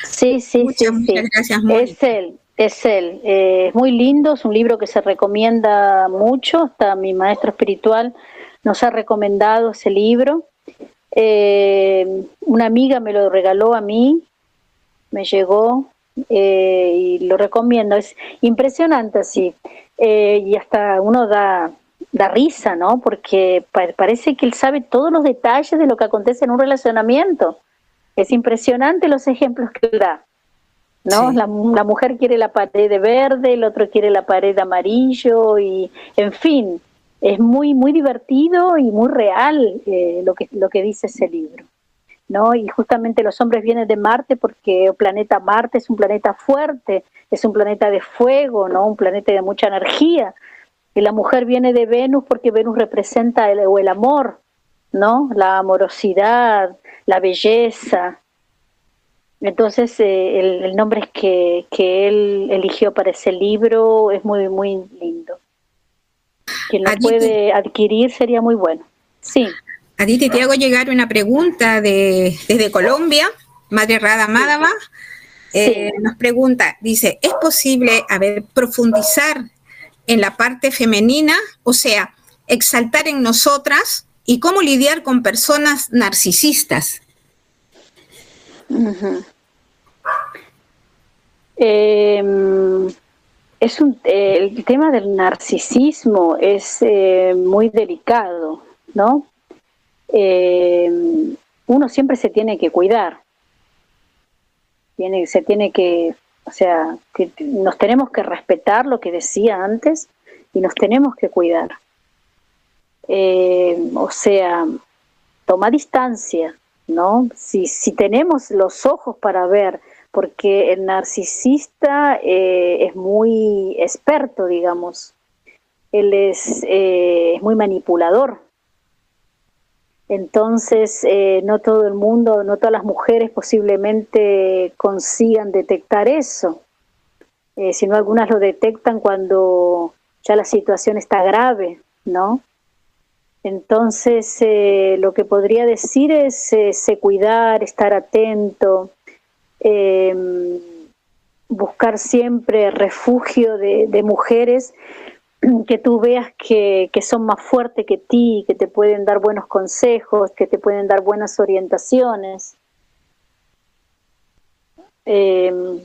E: Sí, sí, muchas, muchas gracias, Mónica. Es él, es él. Eh, es muy lindo, es un libro que se recomienda mucho. Hasta mi maestro espiritual nos ha recomendado ese libro. Eh, una amiga me lo regaló a mí, me llegó eh, y lo recomiendo. Es impresionante así. Eh, y hasta uno da, da risa, ¿no? Porque parece que él sabe todos los detalles de lo que acontece en un relacionamiento. Es impresionante los ejemplos que él da. ¿no? La, la, mujer quiere la pared de verde, el otro quiere la pared de amarillo y, en fin, es muy, muy divertido y muy real eh, lo, que, lo que dice ese libro. ¿no? Y justamente los hombres vienen de Marte porque el planeta Marte es un planeta fuerte, es un planeta de fuego, ¿no? un planeta de mucha energía. Y la mujer viene de Venus porque Venus representa el, el amor, ¿no? la amorosidad, la belleza. Entonces eh, el, el, nombre que, que él eligió para ese libro es muy, muy lindo quien lo puede adquirir sería muy bueno. Sí.
D: Aditi, te hago llegar una pregunta de, desde Colombia, Madre Rada Mádava. Eh, nos pregunta, dice, ¿es posible, a ver, profundizar en la parte femenina, o sea, exaltar en nosotras y cómo lidiar con personas narcisistas?
E: Es un, eh, el tema del narcisismo es eh, muy delicado, ¿no? Eh, uno siempre se tiene que cuidar, tiene, se tiene que, o sea, nos tenemos que respetar lo que decía antes y nos tenemos que cuidar. o sea, toma distancia, ¿no? Si, si tenemos los ojos para ver porque el narcisista eh, es muy experto, digamos. Él es, eh, muy manipulador. Entonces, eh, no todo el mundo, no todas las mujeres posiblemente consigan detectar eso, sino algunas lo detectan cuando ya la situación está grave, ¿no? Entonces, lo que podría decir es eh, cuidar, estar atento, em, buscar siempre refugio de, mujeres que tú veas que, son más fuertes que ti, que te pueden dar buenos consejos, que te pueden dar buenas orientaciones. Em,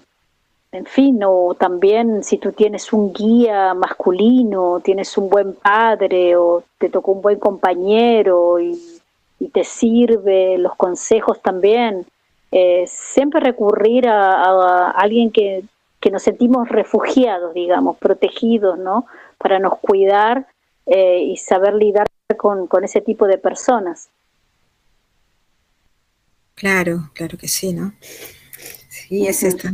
E: en fin, o también si tú tienes un guía masculino, tienes un buen padre o te tocó un buen compañero y, te sirve los consejos también, eh, siempre recurrir a, alguien que, nos sentimos refugiados, digamos, protegidos, ¿no? Para nos cuidar eh, y saber lidiar con, con ese tipo de personas.
D: Claro, claro que sí, ¿no? Sí, es esta.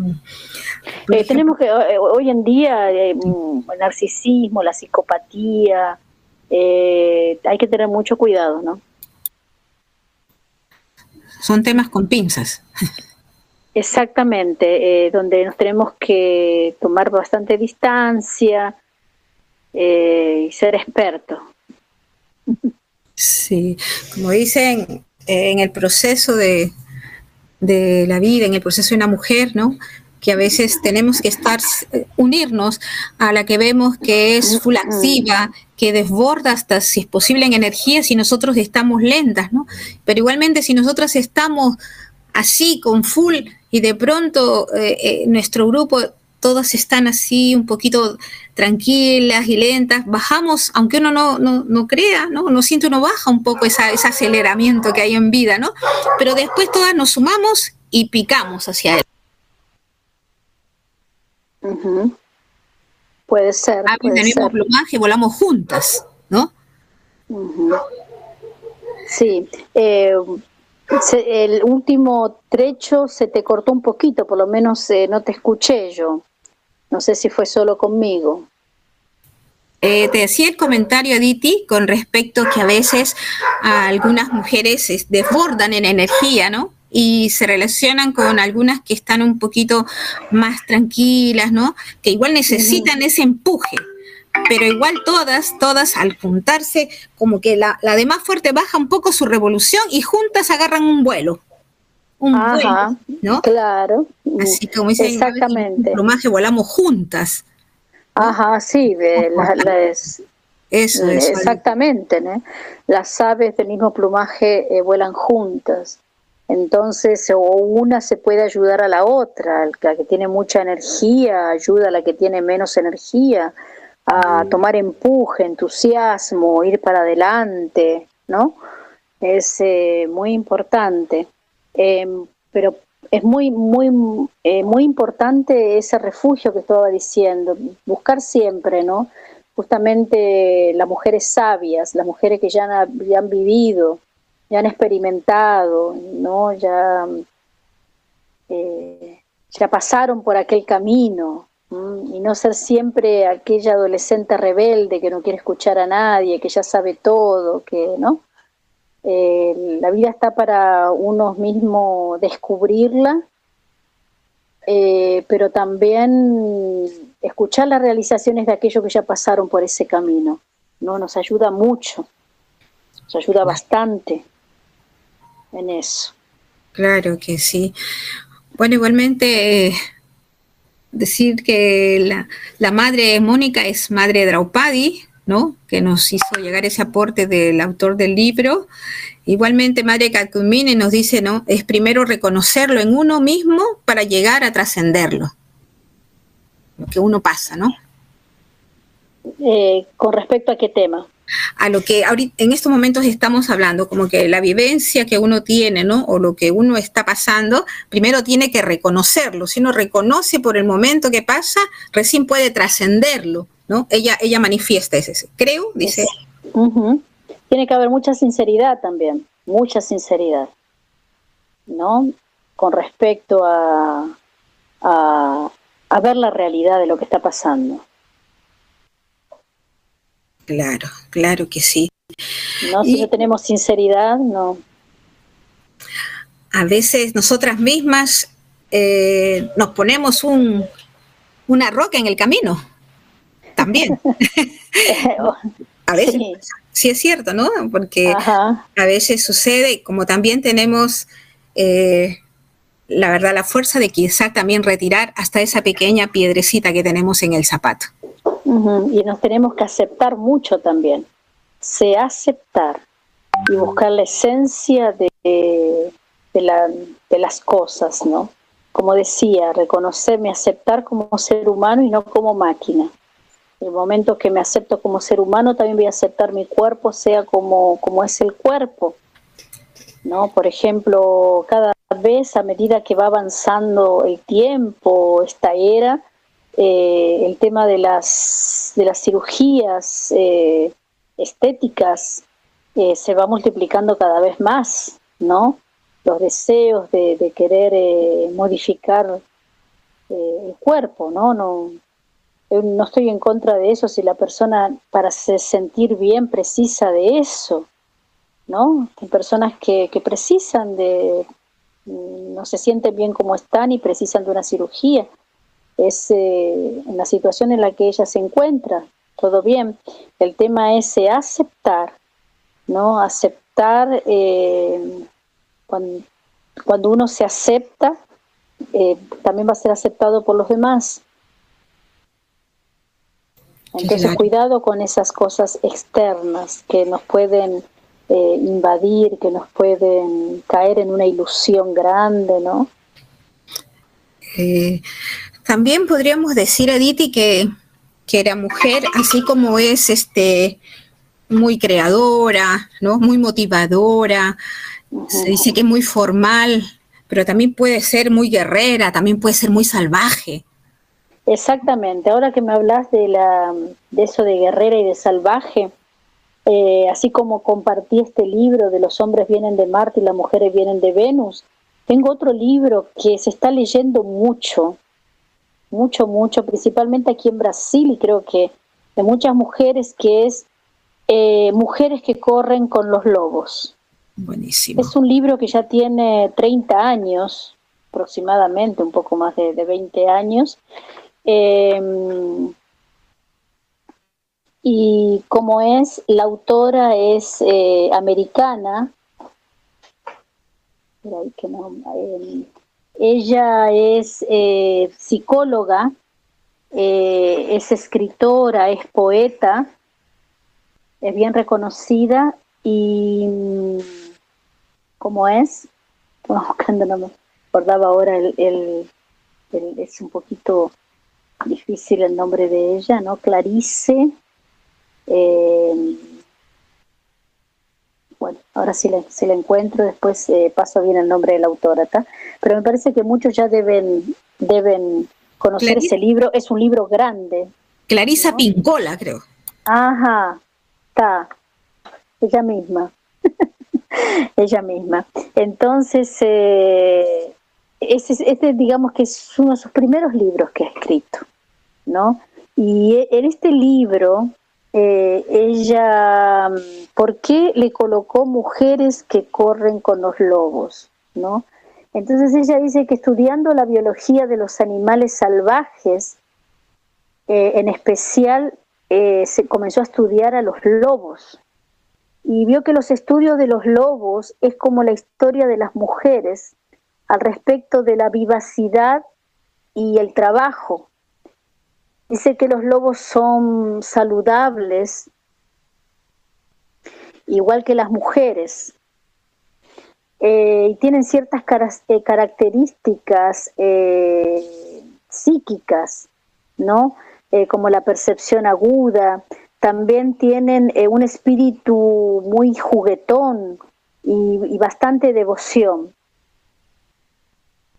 E: Eh, tenemos que, eh, hoy en día, eh, mm, el narcisismo, la psicopatía, hay que tener mucho cuidado, ¿no?
D: Son temas con pinzas.
E: Exactamente, donde nos tenemos que tomar bastante distancia y ser expertos.
D: Sí, como dicen, en el proceso de, de la vida, en el proceso de una mujer, ¿no? Que a veces tenemos que estar, unirnos a la que vemos que es full activa, que desborda hasta si es posible en energía si nosotros estamos lentas, ¿no? Pero igualmente si nosotros estamos así con full y de pronto eh, eh, nuestro grupo todas están así un poquito tranquilas y lentas, bajamos, aunque uno no, no, crea, ¿no? Uno siente, uno baja un poco ese aceleramiento que hay en vida, ¿no? Pero después todas nos sumamos y picamos hacia él.
E: Puede ser.
D: Ah, tenemos plumaje, volamos juntas, ¿no?
E: Sí. Eh, el último trecho se te cortó un poquito, por lo menos eh, no te escuché yo. No sé si fue solo conmigo.
D: Eh, te decía el comentario, Diti, con respecto que a veces a algunas mujeres se desbordan en energía, ¿no? Y se relacionan con algunas que están un poquito más tranquilas, ¿no? Que igual necesitan ese empuje. Pero igual todas, todas al juntarse, como que la, la de más fuerte baja un poco su revolución y juntas agarran un vuelo un Ajá, ¿no?
E: Claro.
D: Así como dicen,
E: exactamente.
D: plumaje volamos juntas.
E: Ajá, sí, de las, eso, eso, exactamente, ¿no? Las aves del mismo plumaje eh, vuelan juntas. Entonces, o una se puede ayudar a la otra, la que tiene mucha energía ayuda a la que tiene menos energía a mm. tomar empuje, entusiasmo, ir para adelante, ¿no? Es eh, muy importante. Em, pero es muy, muy, eh, muy importante ese refugio que estaba diciendo, buscar siempre, ¿no? Justamente las mujeres sabias, las mujeres que ya han, ya han vivido, ya han experimentado, ¿no? Ya, eh, ya pasaron por aquel camino, y no ser siempre aquella adolescente rebelde que no quiere escuchar a nadie, que ya sabe todo, que, ¿no? Eh, la vida está para uno mismo descubrirla, eh, pero también escuchar las realizaciones de aquellos que ya pasaron por ese camino. ¿no? Nos ayuda mucho, nos ayuda bastante en eso.
D: Claro que sí. Bueno, igualmente eh, decir que la, la, madre Mónica es madre Draupadi, ¿no? que nos hizo llegar ese aporte del autor del libro. Igualmente, Madre Kakumine nos dice, ¿no? Es primero reconocerlo en uno mismo para llegar a trascenderlo. Lo que uno pasa, ¿no?
E: Eh, ¿Con respecto a qué tema?
D: A lo que ahorita, en estos momentos estamos hablando, como que la vivencia que uno tiene, ¿no? O lo que uno está pasando, primero tiene que reconocerlo. Si uno reconoce por el momento que pasa, recién puede trascenderlo ¿no? Ella, ella manifiesta ese, creo, dice.
E: Tiene que haber mucha sinceridad también, mucha sinceridad, ¿no? Con respecto a, a, ver la realidad de lo que está pasando.
D: Claro, claro que sí.
E: No, si no tenemos sinceridad, no.
D: A veces nosotras mismas eh, nos ponemos un, una roca en el camino también. A veces sí, es cierto, ¿no? Porque a veces sucede, como también tenemos eh, la verdad, la fuerza de quizá también retirar hasta esa pequeña piedrecita que tenemos en el zapato.
E: Y nos tenemos que aceptar mucho también. Se aceptar y buscar la esencia de, de, la, de las cosas, ¿no? Como decía, reconocerme, aceptar como ser humano y no como máquina. El momento que me acepto como ser humano, también voy a aceptar mi cuerpo, sea como, como es el cuerpo. ¿no? Por ejemplo, cada vez a medida que va avanzando el tiempo, esta era, eh, el tema de las, de las cirugías eh, estéticas eh, se va multiplicando cada vez más, ¿no? Los deseos de, querer modificar el cuerpo, ¿no? No, estoy en contra de eso si la persona para sentir bien precisa de eso, ¿no? Hay personas que, que precisan de, no se sienten bien como están y precisan de una cirugía. Es eh, en la situación en la que ella se encuentra, todo bien. El tema es eh, aceptar, ¿no? Aceptar eh, cuando, uno se acepta, también va a ser aceptado por los demás. Entonces, cuidado con esas cosas externas que nos pueden eh, invadir, que nos pueden caer en una ilusión grande, ¿no?
D: Eh, también podríamos decir, Aditi, que, que la mujer, así como es este, muy creadora, ¿no? muy motivadora, se dice que es muy formal, pero también puede ser muy guerrera, también puede ser muy salvaje.
E: Exactamente, ahora que me hablas de, la, de eso de guerrera y de salvaje, eh, así como compartí este libro de los hombres vienen de Marte y las mujeres vienen de Venus, tengo otro libro que se está leyendo mucho, mucho, mucho, principalmente aquí en Brasil y creo que de muchas mujeres, que es eh, Mujeres que corren con los lobos.
D: Buenísimo.
E: Es un libro que ya tiene 30 años, aproximadamente, un poco más de, de 20 años. Eh, y como es, la autora es eh, americana, eh, ella es eh, psicóloga, es escritora, es poeta, es bien reconocida y como es, buscando, no me acordaba ahora, el, es un poquito difícil el nombre de ella, ¿no? Clarice eh, bueno, ahora la, si la encuentro, después eh, paso bien el nombre de la autora, Pero me parece que muchos ya deben, deben conocer ese libro. Es un libro grande.
D: Clarisa Pincola, creo.
E: Ajá, está. Ella misma. Ella misma. Entonces, eh, este, digamos que es uno de sus primeros libros que ha escrito, ¿no? Y en este libro eh, ella, ¿por qué le colocó mujeres que corren con los lobos? ¿no? Entonces ella dice que estudiando la biología de los animales salvajes, eh, en especial eh, se comenzó a estudiar a los lobos y vio que los estudios de los lobos es como la historia de las mujeres al respecto de la vivacidad y el trabajo Dice que los lobos son saludables, igual que las mujeres, eh, y tienen ciertas eh, características eh, psíquicas, ¿no? como la percepción aguda, también tienen un espíritu muy juguetón y bastante devoción.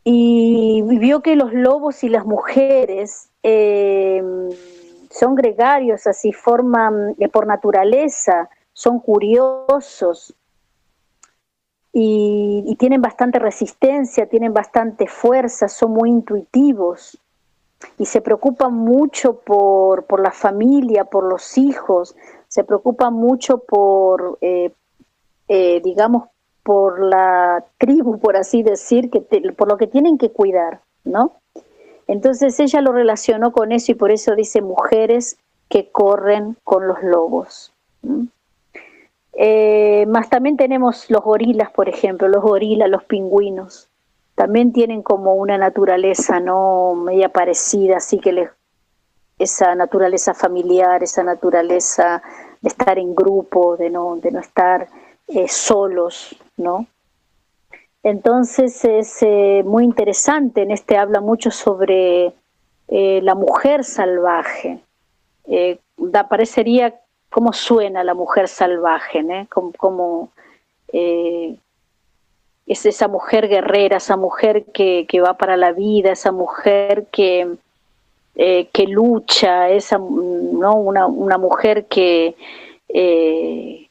E: Y vio que los lobos y las mujeres eh, son gregarios, así forman eh, por naturaleza, son curiosos y, tienen bastante resistencia, tienen bastante fuerza, son muy intuitivos y se preocupan mucho por, por la familia, por los hijos, se preocupan mucho por, eh, digamos, por la tribu, por así decir, que por lo que tienen que cuidar, ¿no? Entonces ella lo relacionó con eso y por eso dice mujeres que corren con los lobos, Eh, más también tenemos los gorilas, por ejemplo, los gorilas, los pingüinos, también tienen como una naturaleza no media parecida, así que les, esa naturaleza familiar, esa naturaleza de estar en grupo, de no, de no estar eh, solos, ¿no? Entonces es eh, muy interesante, en este habla mucho sobre eh, la mujer salvaje. da, parecería cómo suena la mujer salvaje, ¿no? Como, es esa mujer guerrera, esa mujer que, que, va para la vida, esa mujer que, que lucha, esa, ¿no? una, una mujer que,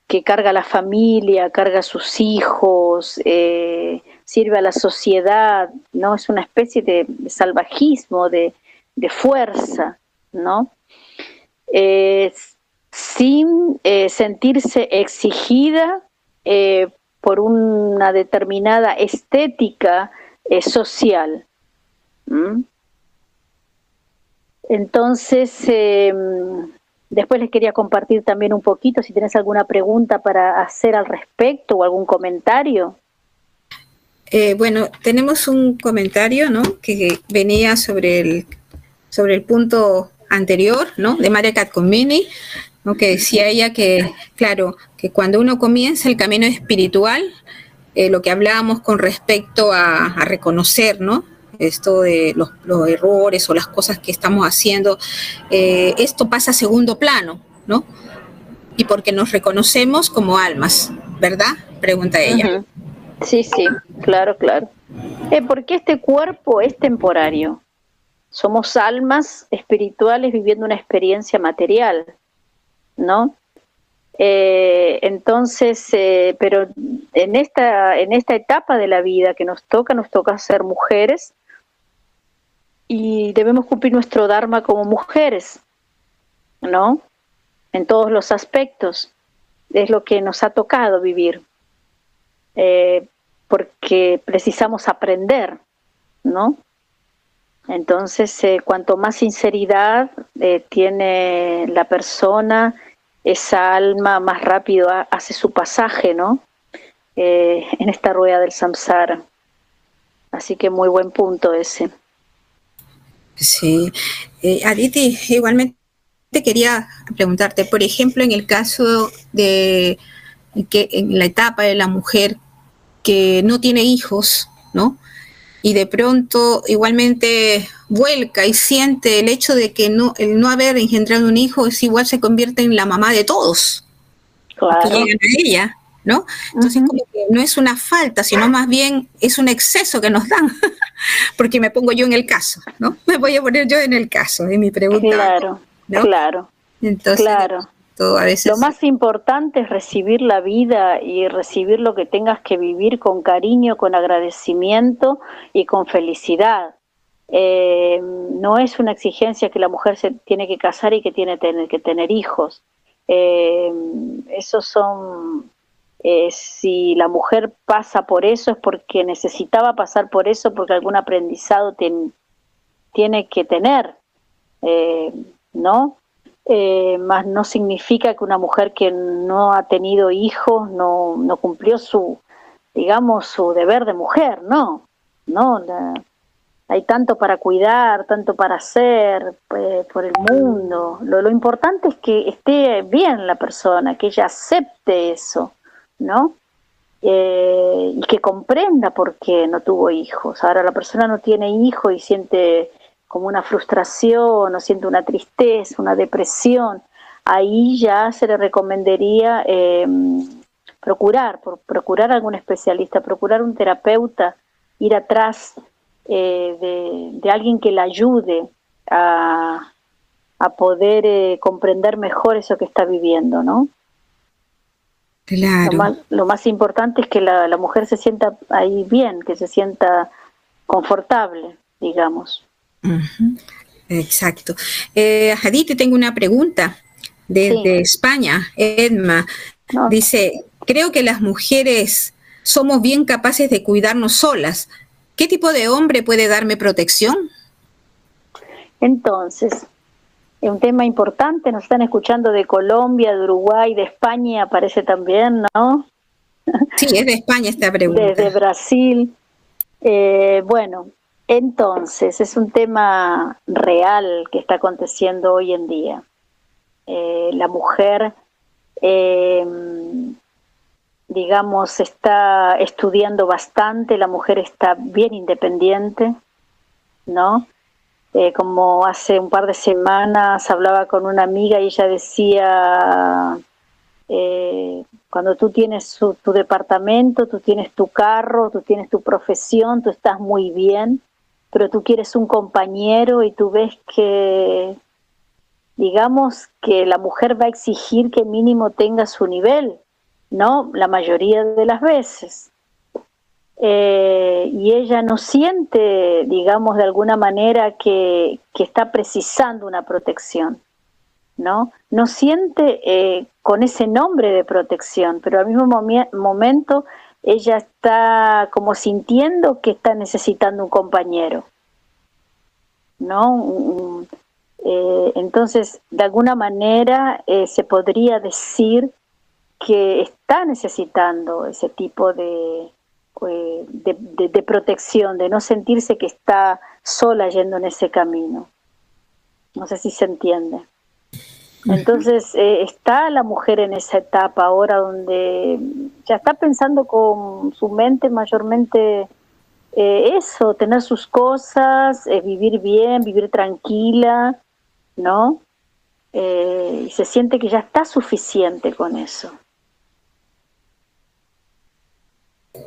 E: que carga a la familia, carga a sus hijos, eh, sirve a la sociedad, ¿no? Es una especie de salvajismo, de, fuerza, ¿no? sin eh, sentirse exigida eh, por una determinada estética social. Entonces, em, Después les quería compartir también un poquito, si tienes alguna pregunta para hacer al respecto o algún comentario.
D: Eh, bueno, tenemos un comentario, ¿no? Que venía sobre el, sobre el punto anterior, ¿no? De María Catcomini, ¿no? Que decía ella que, claro, que cuando uno comienza el camino espiritual, eh, lo que hablábamos con respecto a, a reconocer, ¿no? Esto de los, errores o las cosas que estamos haciendo, eh, esto pasa a segundo plano, ¿no? Y porque nos reconocemos como almas, ¿verdad? Pregunta ella.
E: Sí, sí, claro, claro. Eh, porque este cuerpo es temporario. Somos almas espirituales viviendo una experiencia material, ¿no? Eh, entonces, pero en esta, en esta etapa de la vida que nos toca, nos toca ser mujeres y debemos cumplir nuestro Dharma como mujeres, ¿no? En todos los aspectos. Es lo que nos ha tocado vivir, eh, porque precisamos aprender, ¿no? Entonces, eh, cuanto más sinceridad eh, tiene la persona, esa alma más rápido hace su pasaje, ¿no? en esta rueda del samsara. Así que muy buen punto ese.
D: Sí. Eh, Aditi, igualmente quería preguntarte, por ejemplo, en el caso de que en la etapa de la mujer que no tiene hijos, ¿no? Y de pronto igualmente vuelca y siente el hecho de que no, el no haber engendrado un hijo es igual se convierte en la mamá de todos. Claro. Que llegan a ella. ¿No? Entonces, como que no es una falta, sino más bien es un exceso que nos dan, porque me pongo yo en el caso, ¿no? Me voy a poner yo en el caso, y mi pregunta.
E: Claro, claro. Entonces, claro. Todo a veces... Lo más importante es recibir la vida y recibir lo que tengas que vivir con cariño, con agradecimiento y con felicidad. Eh, no es una exigencia que la mujer se tiene que casar y que tiene que tener hijos. Eh, esos son eh, si la mujer pasa por eso es porque necesitaba pasar por eso, porque algún aprendizado tiene que tener, eh, ¿no? Eh, más no significa que una mujer que no ha tenido hijos no, no cumplió su, digamos, su deber de mujer, no, no, hay tanto para cuidar, tanto para hacer por el mundo. Lo importante es que esté bien la persona, que ella acepte eso ¿no? Eh, y que comprenda por qué no tuvo hijos. Ahora la persona no tiene hijos y siente como una frustración o siente una tristeza, una depresión. Ahí ya se le recomendaría eh, procurar, por, procurar algún especialista, procurar un terapeuta, ir atrás eh, de, de, alguien que la ayude a, a poder comprender mejor eso que está viviendo, ¿no? Claro. Lo más, importante es que la, mujer se sienta ahí bien, que se sienta confortable, digamos.
D: Exacto. Eh, te tengo una pregunta desde España. Edma dice, creo que las mujeres somos bien capaces de cuidarnos solas. ¿Qué tipo de hombre puede darme protección?
E: Entonces, Es un tema importante, nos están escuchando de Colombia, de Uruguay, de España, parece también, ¿no?
D: Sí, es de España esta pregunta.
E: Desde Brasil. Eh, bueno, entonces es un tema real que está aconteciendo hoy en día. Eh, la mujer, eh, digamos, está estudiando bastante, la mujer está bien independiente, ¿no? Eh, como hace un par de semanas hablaba con una amiga y ella decía, eh, cuando tú tienes tu departamento, tú tienes tu carro, tú tienes tu profesión, tú estás muy bien, pero tú quieres un compañero y tú ves que, digamos, que la mujer va a exigir que mínimo tenga su nivel, ¿no? La mayoría de las veces. Eh, y ella no siente, digamos, de alguna manera que, está precisando una protección, ¿no? No siente eh, con ese nombre de protección, pero al mismo momento ella está como sintiendo que está necesitando un compañero, ¿no? Eh, entonces, de alguna manera se podría decir que está necesitando ese tipo de, eh, de, protección, de no sentirse que está sola yendo en ese camino. No sé si se entiende. Entonces eh, está la mujer en esa etapa ahora donde ya está pensando con su mente mayormente eh, eso, tener sus cosas, vivir bien, vivir tranquila, ¿no? y se siente que ya está suficiente con eso.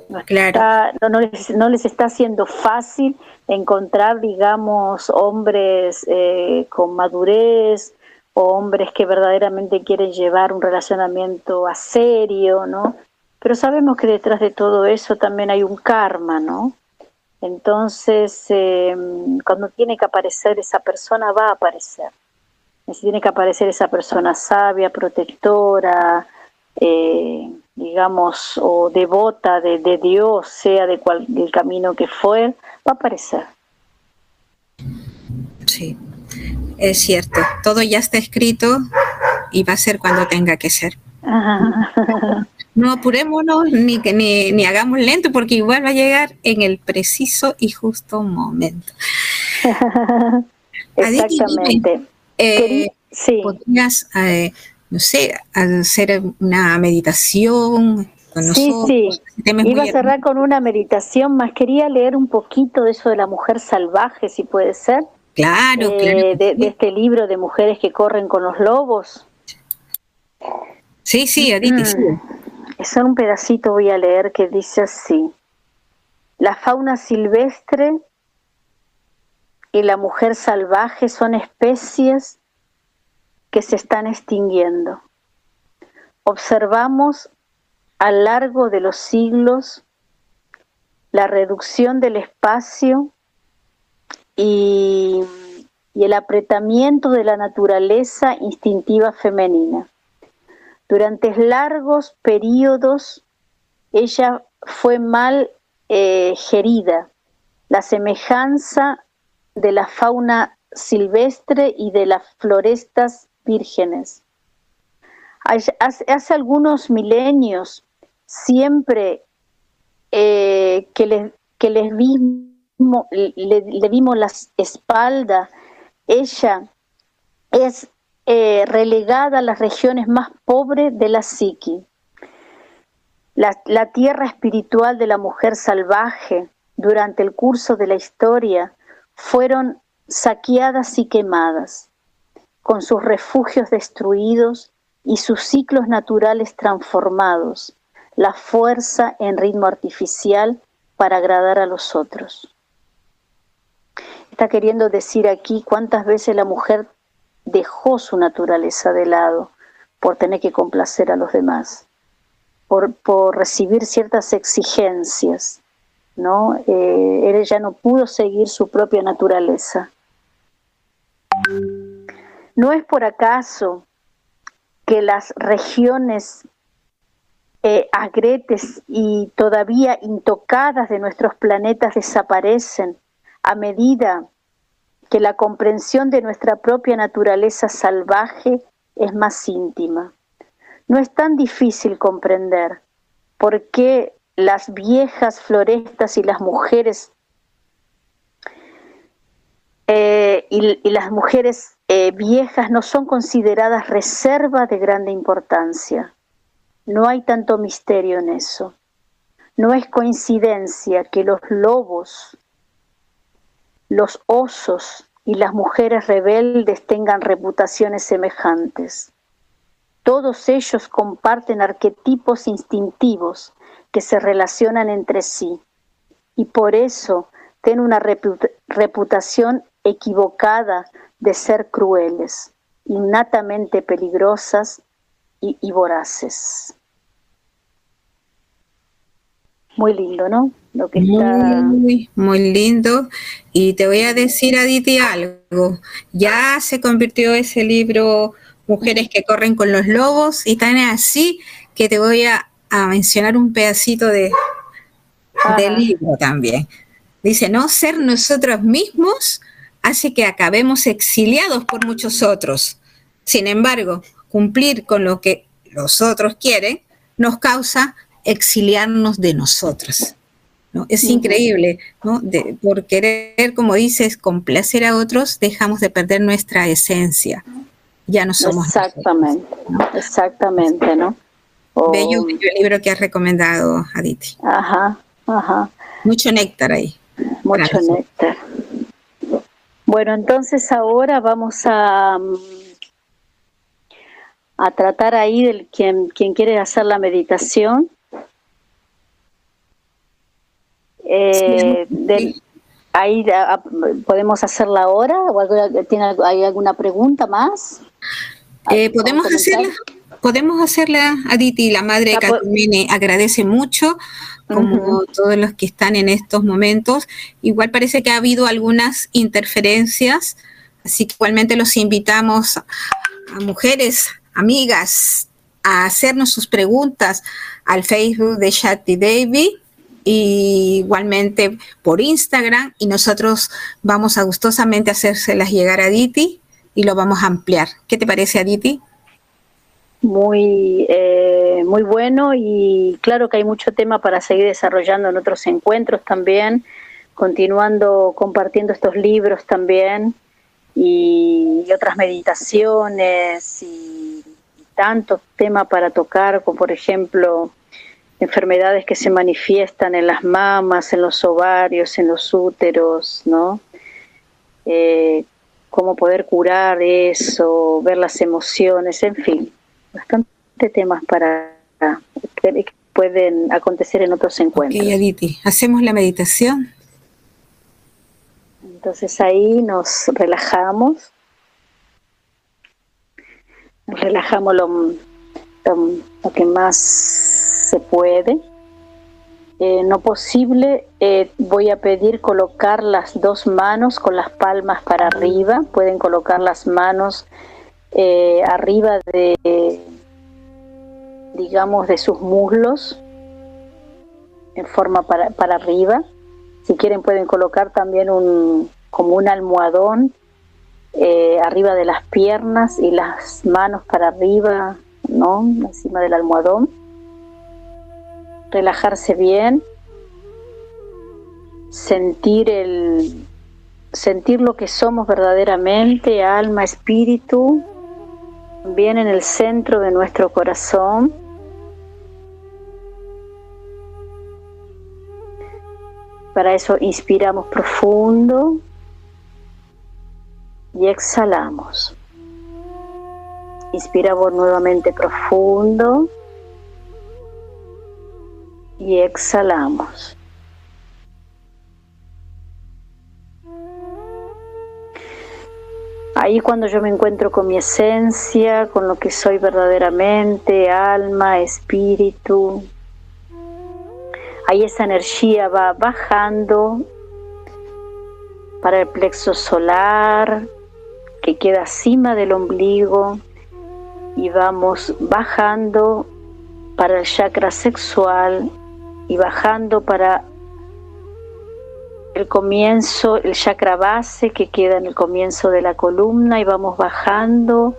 E: No, claro. no, les, está haciendo fácil encontrar, digamos, hombres eh, con madurez o hombres que verdaderamente quieren llevar un relacionamiento a serio, ¿no? Pero sabemos que detrás de todo eso también hay un karma, ¿no? Entonces, em, cuando tiene que aparecer esa persona, va a aparecer. Si tiene que aparecer esa persona sabia, protectora, eh, digamos, o devota de, Dios, sea de cual, del camino que fue, va a aparecer.
D: Sí, es cierto. Todo ya está escrito y va a ser cuando tenga que ser. No apurémonos ni, ni, ni hagamos lento porque igual va a llegar en el preciso y justo momento.
E: Exactamente.
D: Eh, sí. ¿Podrías eh, no sé, hacer una meditación
E: con sí, Sí, Iba a cerrar con una meditación, más quería leer un poquito de eso de la mujer salvaje, si puede ser.
D: Claro,
E: eh, De, este libro de mujeres que corren con los lobos.
D: Sí, sí, Aditi, sí.
E: Es un pedacito voy a leer que dice así. La fauna silvestre y la mujer salvaje son especies que se están extinguiendo. Observamos a lo largo de los siglos la reducción del espacio y, el apretamiento de la naturaleza instintiva femenina. Durante largos periodos ella fue mal eh, gerida. La semejanza de la fauna silvestre y de las florestas vírgenes. Hace, algunos milenios, siempre eh, que, les, que les vimos, le, vimos la espalda, ella es eh, relegada a las regiones más pobres de la psiqui. La, la tierra espiritual de la mujer salvaje durante el curso de la historia fueron saqueadas y quemadas con sus refugios destruidos y sus ciclos naturales transformados, la fuerza en ritmo artificial para agradar a los otros. Está queriendo decir aquí cuántas veces la mujer dejó su naturaleza de lado por tener que complacer a los demás, por, recibir ciertas exigencias, ¿no? Eh, ella no pudo seguir su propia naturaleza. No es por acaso que las regiones eh, agretes y todavía intocadas de nuestros planetas desaparecen a medida que la comprensión de nuestra propia naturaleza salvaje es más íntima. No es tan difícil comprender por qué las viejas florestas y las mujeres eh, y, las mujeres eh, viejas no son consideradas reservas de grande importancia. No hay tanto misterio en eso. No es coincidencia que los lobos, los osos y las mujeres rebeldes tengan reputaciones semejantes. Todos ellos comparten arquetipos instintivos que se relacionan entre sí y por eso tienen una reputación equivocada de ser crueles, innatamente peligrosas y, voraces. Muy lindo, ¿no?
D: Lo que muy, muy lindo. Y te voy a decir, Aditi, algo. Ya se convirtió ese libro Mujeres que corren con los lobos y tan así que te voy a, mencionar un pedacito de, del libro también. Dice, no ser nosotros mismos hace que acabemos exiliados por muchos otros. Sin embargo, cumplir con lo que los otros quieren nos causa exiliarnos de nosotros. ¿no? Es increíble, ¿no? por querer, como dices, complacer a otros, dejamos de perder nuestra esencia. Ya no somos.
E: Exactamente, exactamente, ¿no?
D: Bello, bello libro que has recomendado, Aditi.
E: Ajá, ajá.
D: Mucho néctar ahí.
E: Mucho néctar. Bueno, entonces ahora vamos a, mm, a tratar ahí del quien, quien quiere hacer la meditación. Eh, ahí ah, podemos hacerla ahora o tiene hay alguna pregunta más
D: eh, podemos hacerla podemos hacerla Aditi. La madre de agradece mucho como todos los que están en estos momentos. Igual parece que ha habido algunas interferencias, así que igualmente los invitamos a mujeres, amigas, a hacernos sus preguntas al Facebook de Shati Davy y igualmente por Instagram y nosotros vamos a gustosamente hacérselas llegar a Diti y lo vamos a ampliar. ¿Qué te parece, Aditi?
E: Muy, eh, muy bueno y claro que hay mucho tema para seguir desarrollando en otros encuentros también, continuando compartiendo estos libros también y, otras meditaciones y, tantos temas para tocar, como por ejemplo enfermedades que se manifiestan en las mamas, en los ovarios, en los úteros, ¿no? Eh, cómo poder curar eso, ver las emociones, en fin bastante temas para que pueden acontecer en otros encuentros.
D: Ok, Aditi, hacemos la meditación.
E: Entonces ahí nos relajamos, nos relajamos lo, lo, que más se puede. Eh, no posible, eh, voy a pedir colocar las dos manos con las palmas para arriba. Pueden colocar las manos eh, arriba de, digamos, de sus muslos, en forma para, para arriba. Si quieren pueden colocar también un, como un almohadón eh, arriba de las piernas y las manos para arriba, ¿no? Encima del almohadón. Relajarse bien. Sentir el sentir lo que somos verdaderamente, alma, espíritu, bien en el centro de nuestro corazón. Para eso inspiramos profundo y exhalamos. Inspiramos nuevamente profundo y exhalamos. Ahí cuando yo me encuentro con mi esencia, con lo que soy verdaderamente, alma, espíritu, ahí esa energía va bajando para el plexo solar que queda encima del ombligo y vamos bajando para el chakra sexual y bajando para el comienzo, el chakra base que queda en el comienzo de la columna y vamos bajando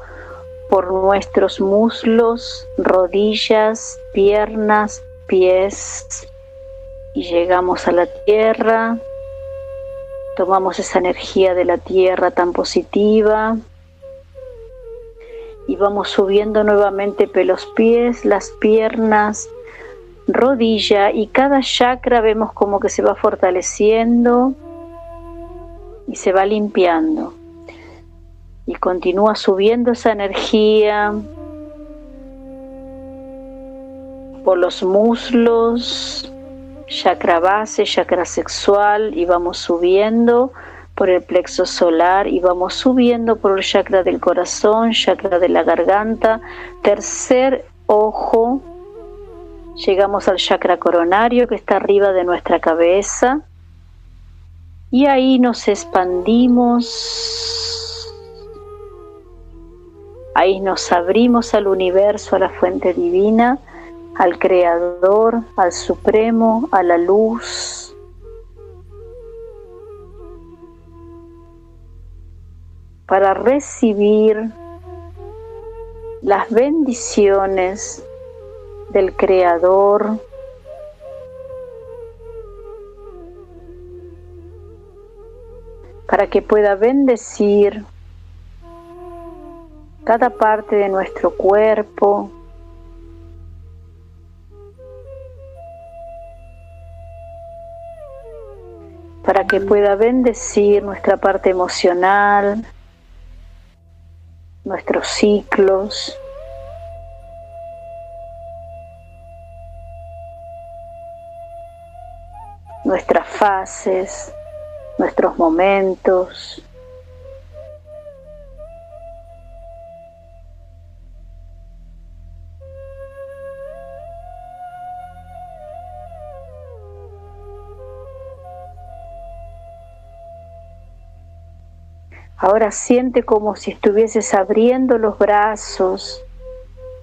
E: por nuestros muslos, rodillas, piernas, pies y llegamos a la tierra. Tomamos esa energía de la tierra tan positiva y vamos subiendo nuevamente pelos pies, las piernas, rodilla y cada chakra vemos como que se va fortaleciendo y se va limpiando. Y continúa subiendo esa energía por los muslos, chakra base, chakra sexual y vamos subiendo por el plexo solar y vamos subiendo por el chakra del corazón, chakra de la garganta, tercer ojo, Llegamos al chakra coronario que está arriba de nuestra cabeza y ahí nos expandimos. Ahí nos abrimos al universo, a la fuente divina, al Creador, al Supremo, a la luz. para recibir las bendiciones del Creador. para que pueda bendecir cada parte de nuestro cuerpo, para que pueda bendecir nuestra parte emocional, nuestros ciclos, nuestras fases, nuestros momentos. Ahora siente como si estuvieses abriendo los brazos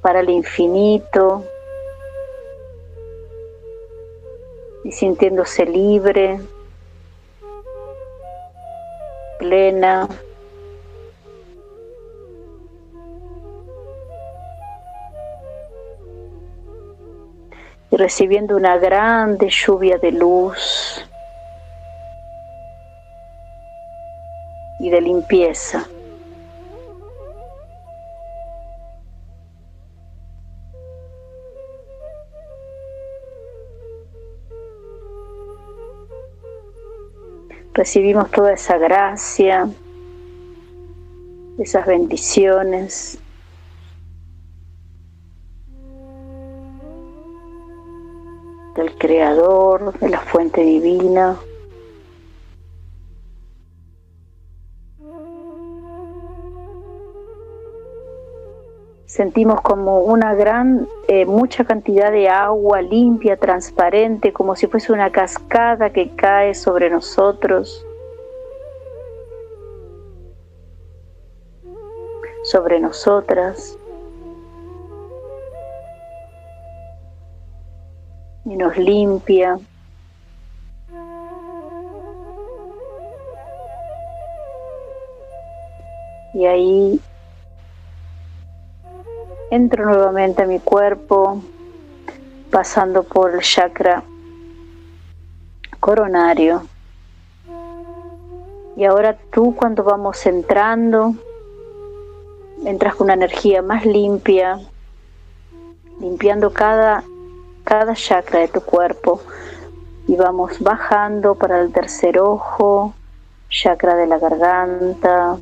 E: para el infinito, y sintiéndose libre, plena. Y recibiendo una grande lluvia de luz y de limpieza. Recibimos toda esa gracia, esas bendiciones. del Creador, de la fuente divina. Sentimos como una gran, eh, mucha cantidad de agua limpia, transparente, como si fuese una cascada que cae sobre nosotros, sobre nosotras. Y nos limpia. Y ahí Entro nuevamente a mi cuerpo, pasando por el chakra coronario. Y ahora tú cuando vamos entrando, entras con una energía más limpia, limpiando cada, cada chakra de tu cuerpo. Y vamos bajando para el tercer ojo, chakra de la garganta,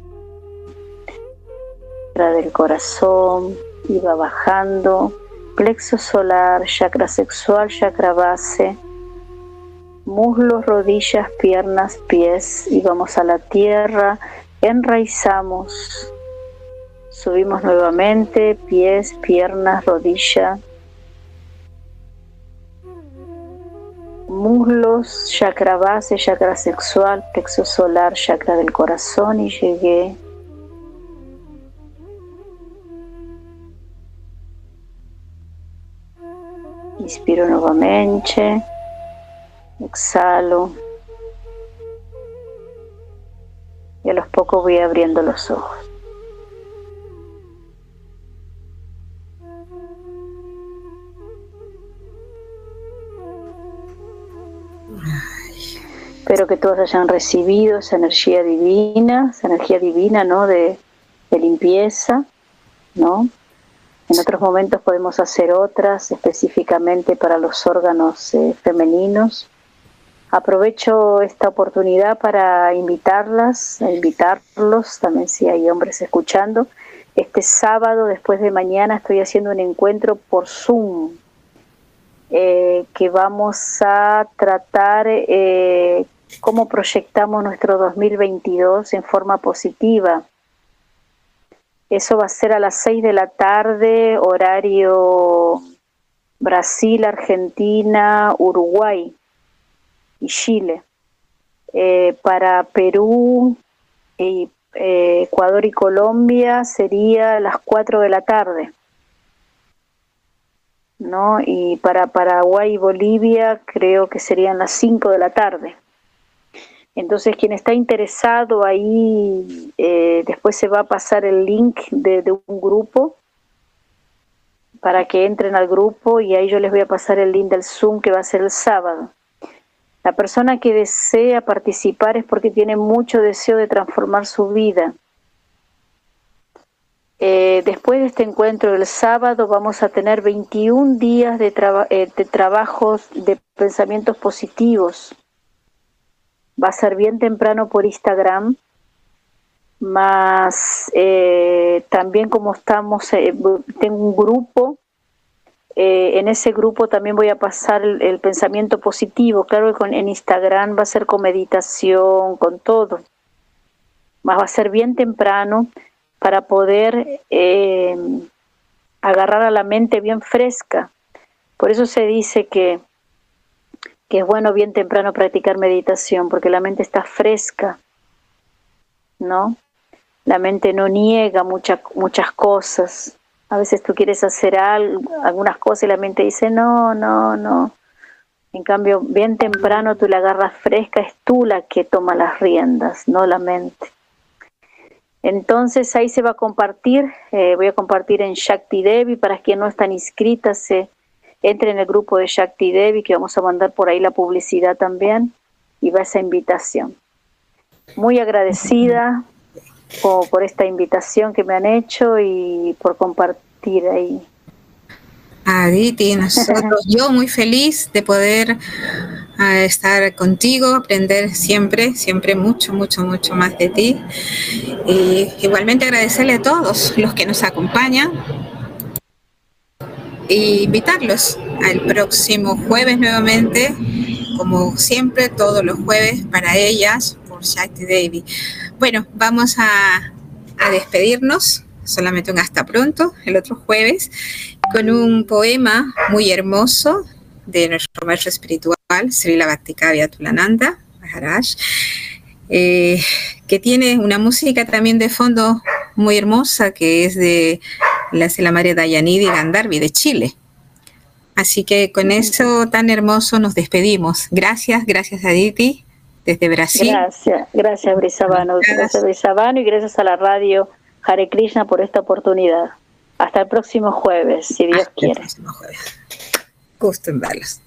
E: chakra del corazón, iba bajando, plexo solar, chakra sexual, chakra base, muslos, rodillas, piernas, pies, y vamos a la tierra, enraizamos, subimos nuevamente, pies, piernas, rodilla, muslos, chakra base, chakra sexual, plexo solar, chakra del corazón y llegué Inspiro nuevamente, exhalo. poco voy abriendo los ojos. Espero que todos hayan recibido esa energía divina, esa energía divina, ¿no? De, limpieza, ¿no? En otros momentos podemos hacer otras específicamente para los órganos eh, femeninos. Aprovecho esta oportunidad para invitarlas, invitarlos, también si hay hombres escuchando. Este sábado, después de mañana, estoy haciendo un encuentro por Zoom, eh, que vamos a tratar eh, cómo proyectamos nuestro 2022 en forma positiva. Eso va a ser a las 6 de la tarde, horario Brasil, Argentina, Uruguay y Chile. Eh, para Perú, y, eh, Ecuador y Colombia sería a las 4 de la tarde. ¿no? Y para Paraguay y Bolivia creo que serían las 5 de la tarde. Entonces, quien está interesado ahí, eh, después se va a pasar el link de, un grupo para que entren al grupo y ahí yo les voy a pasar el link del Zoom que va a ser el sábado. La persona que desea participar es porque tiene mucho deseo de transformar su vida. Eh, después de este encuentro del sábado vamos a tener 21 días de, eh, de trabajos de pensamientos positivos va a ser bien temprano por Instagram, más eh, también como estamos, eh, tengo un grupo, eh, en ese grupo también voy a pasar el, pensamiento positivo, claro que en Instagram va a ser con meditación, con todo, más va a ser bien temprano para poder agarrar a la mente bien fresca. Por eso se dice que que es bueno bien temprano practicar meditación porque la mente está fresca, ¿no? La mente no niega muchas cosas. A veces tú quieres hacer algunas cosas y la mente dice, no, no, no. En cambio, bien temprano tú la agarras fresca, es tú la que toma las riendas, no la mente. Entonces ahí se va a compartir, eh, voy a compartir en Shakti Devi para quien no están inscritas, se entre en el grupo de Shakti Devi, que vamos a mandar por ahí la publicidad también, y va esa invitación. Muy agradecida por, esta invitación que me han hecho y por compartir ahí.
D: Aditi, nosotros, yo muy feliz de poder ah, estar contigo, aprender siempre, siempre mucho, mucho, mucho más de ti. Y igualmente agradecerle a todos los que nos acompañan, e invitarlos al próximo jueves nuevamente, como siempre, todos los jueves para ellas por Shakti Devi. Bueno, vamos a, despedirnos, solamente un hasta pronto, el otro jueves, con un poema muy hermoso de nuestro maestro espiritual, Srila Bhattikavya Tulananda Maharaj, eh, que tiene una música también de fondo muy hermosa, que es de la hace la María Dayanidi Gandarvi de Chile. Así que con eso tan hermoso nos despedimos. Gracias, gracias a Diti desde Brasil.
E: Gracias, gracias Brisabano, gracias Brisabano y gracias a la radio Hare Krishna por esta oportunidad. Hasta el próximo jueves, si Dios quiere. El próximo jueves.
D: Gusto en verlos.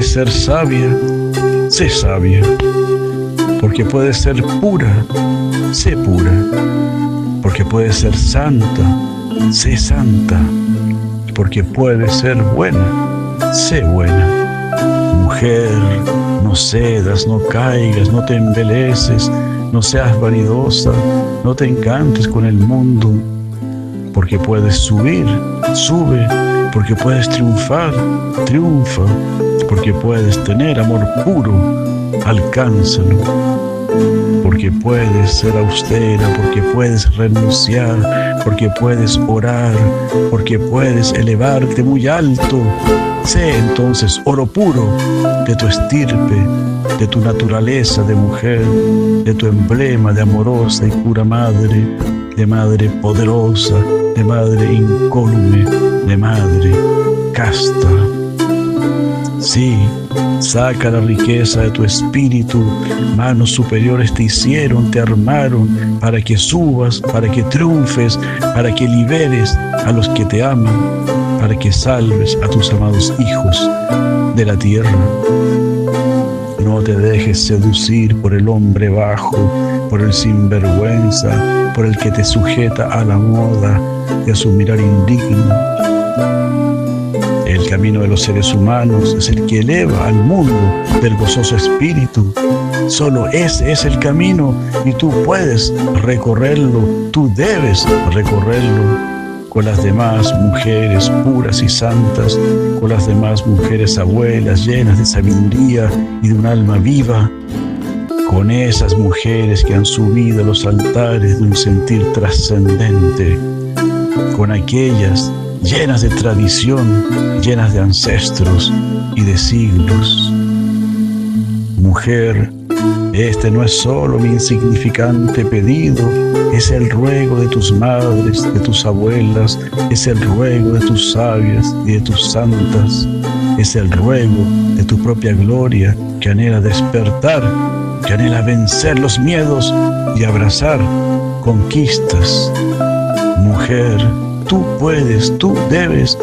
F: Ser sabia, sé sabia. Porque puedes ser pura, sé pura. porque puedes ser santa, sé santa, porque puedes ser buena, sé buena. Mujer, no cedas, no caigas, no te embeleces, no seas vanidosa, no te encantes con el mundo, porque puedes subir, sube, porque puedes triunfar, triunfa, porque puedes tener amor puro, alcánzalo, porque puedes ser austera, porque puedes renunciar, porque puedes orar, porque puedes elevarte muy alto. Sé entonces oro puro de tu estirpe, de tu naturaleza de mujer, de tu emblema de amorosa y pura madre, de madre poderosa, de madre incólume, de madre casta. Sí, saca la riqueza de tu espíritu. Manos superiores te hicieron, te armaron para que subas, para que triunfes, para que liberes a los que te aman, para que salves a tus amados hijos de la tierra. No te dejes seducir por el hombre bajo, por el sinvergüenza, por el que te sujeta a la moda y a su mirar indigno. Camino de los seres humanos es el que eleva al mundo del gozoso espíritu. Solo ese es el camino y tú puedes recorrerlo, tú debes recorrerlo con las demás mujeres puras y santas, con las demás mujeres abuelas llenas de sabiduría y de un alma viva, con esas mujeres que han subido a los altares de un sentir trascendente, con aquellas llenas de tradición, llenas de ancestros y de siglos. Mujer, este no es solo mi insignificante pedido, es el ruego de tus madres, de tus abuelas, es el ruego de tus sabias y de tus santas, es el ruego de tu propia gloria que anhela despertar, que anhela vencer los miedos y abrazar conquistas. Mujer, tú puedes, tú debes,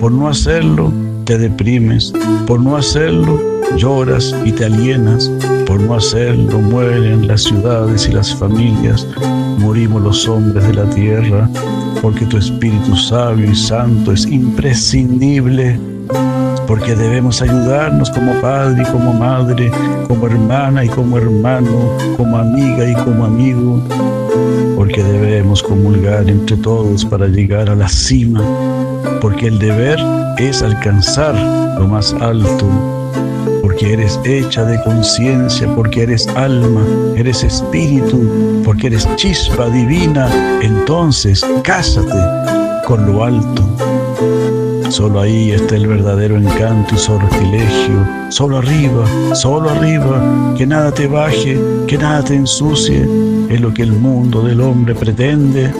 F: por no hacerlo te deprimes, por no hacerlo lloras y te alienas, por no hacerlo mueren las ciudades y las familias, morimos los hombres de la tierra, porque tu Espíritu sabio y santo es imprescindible, porque debemos ayudarnos como padre y como madre, como hermana y como hermano, como amiga y como amigo, comulgar entre todos para llegar a la cima, porque el deber es alcanzar lo más alto porque eres hecha de conciencia, porque eres alma, eres espíritu, porque eres chispa divina, entonces cásate con lo alto. Solo ahí está el verdadero encanto y sortilegio. Solo arriba, solo arriba, que nada te baje, que nada te ensucie. Es lo que el mundo del hombre pretende,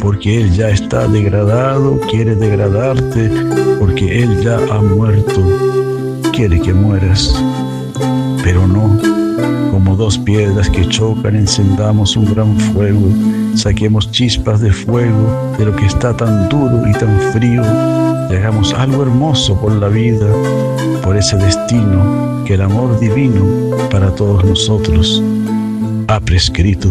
F: porque él ya está degradado, quiere degradarte, porque él ya ha muerto quiere que mueras, pero no. Como dos piedras que chocan, encendamos un gran fuego, saquemos chispas de fuego de lo que está tan duro y tan frío, hagamos algo hermoso por la vida, por ese destino que el amor divino para todos nosotros ha prescrito.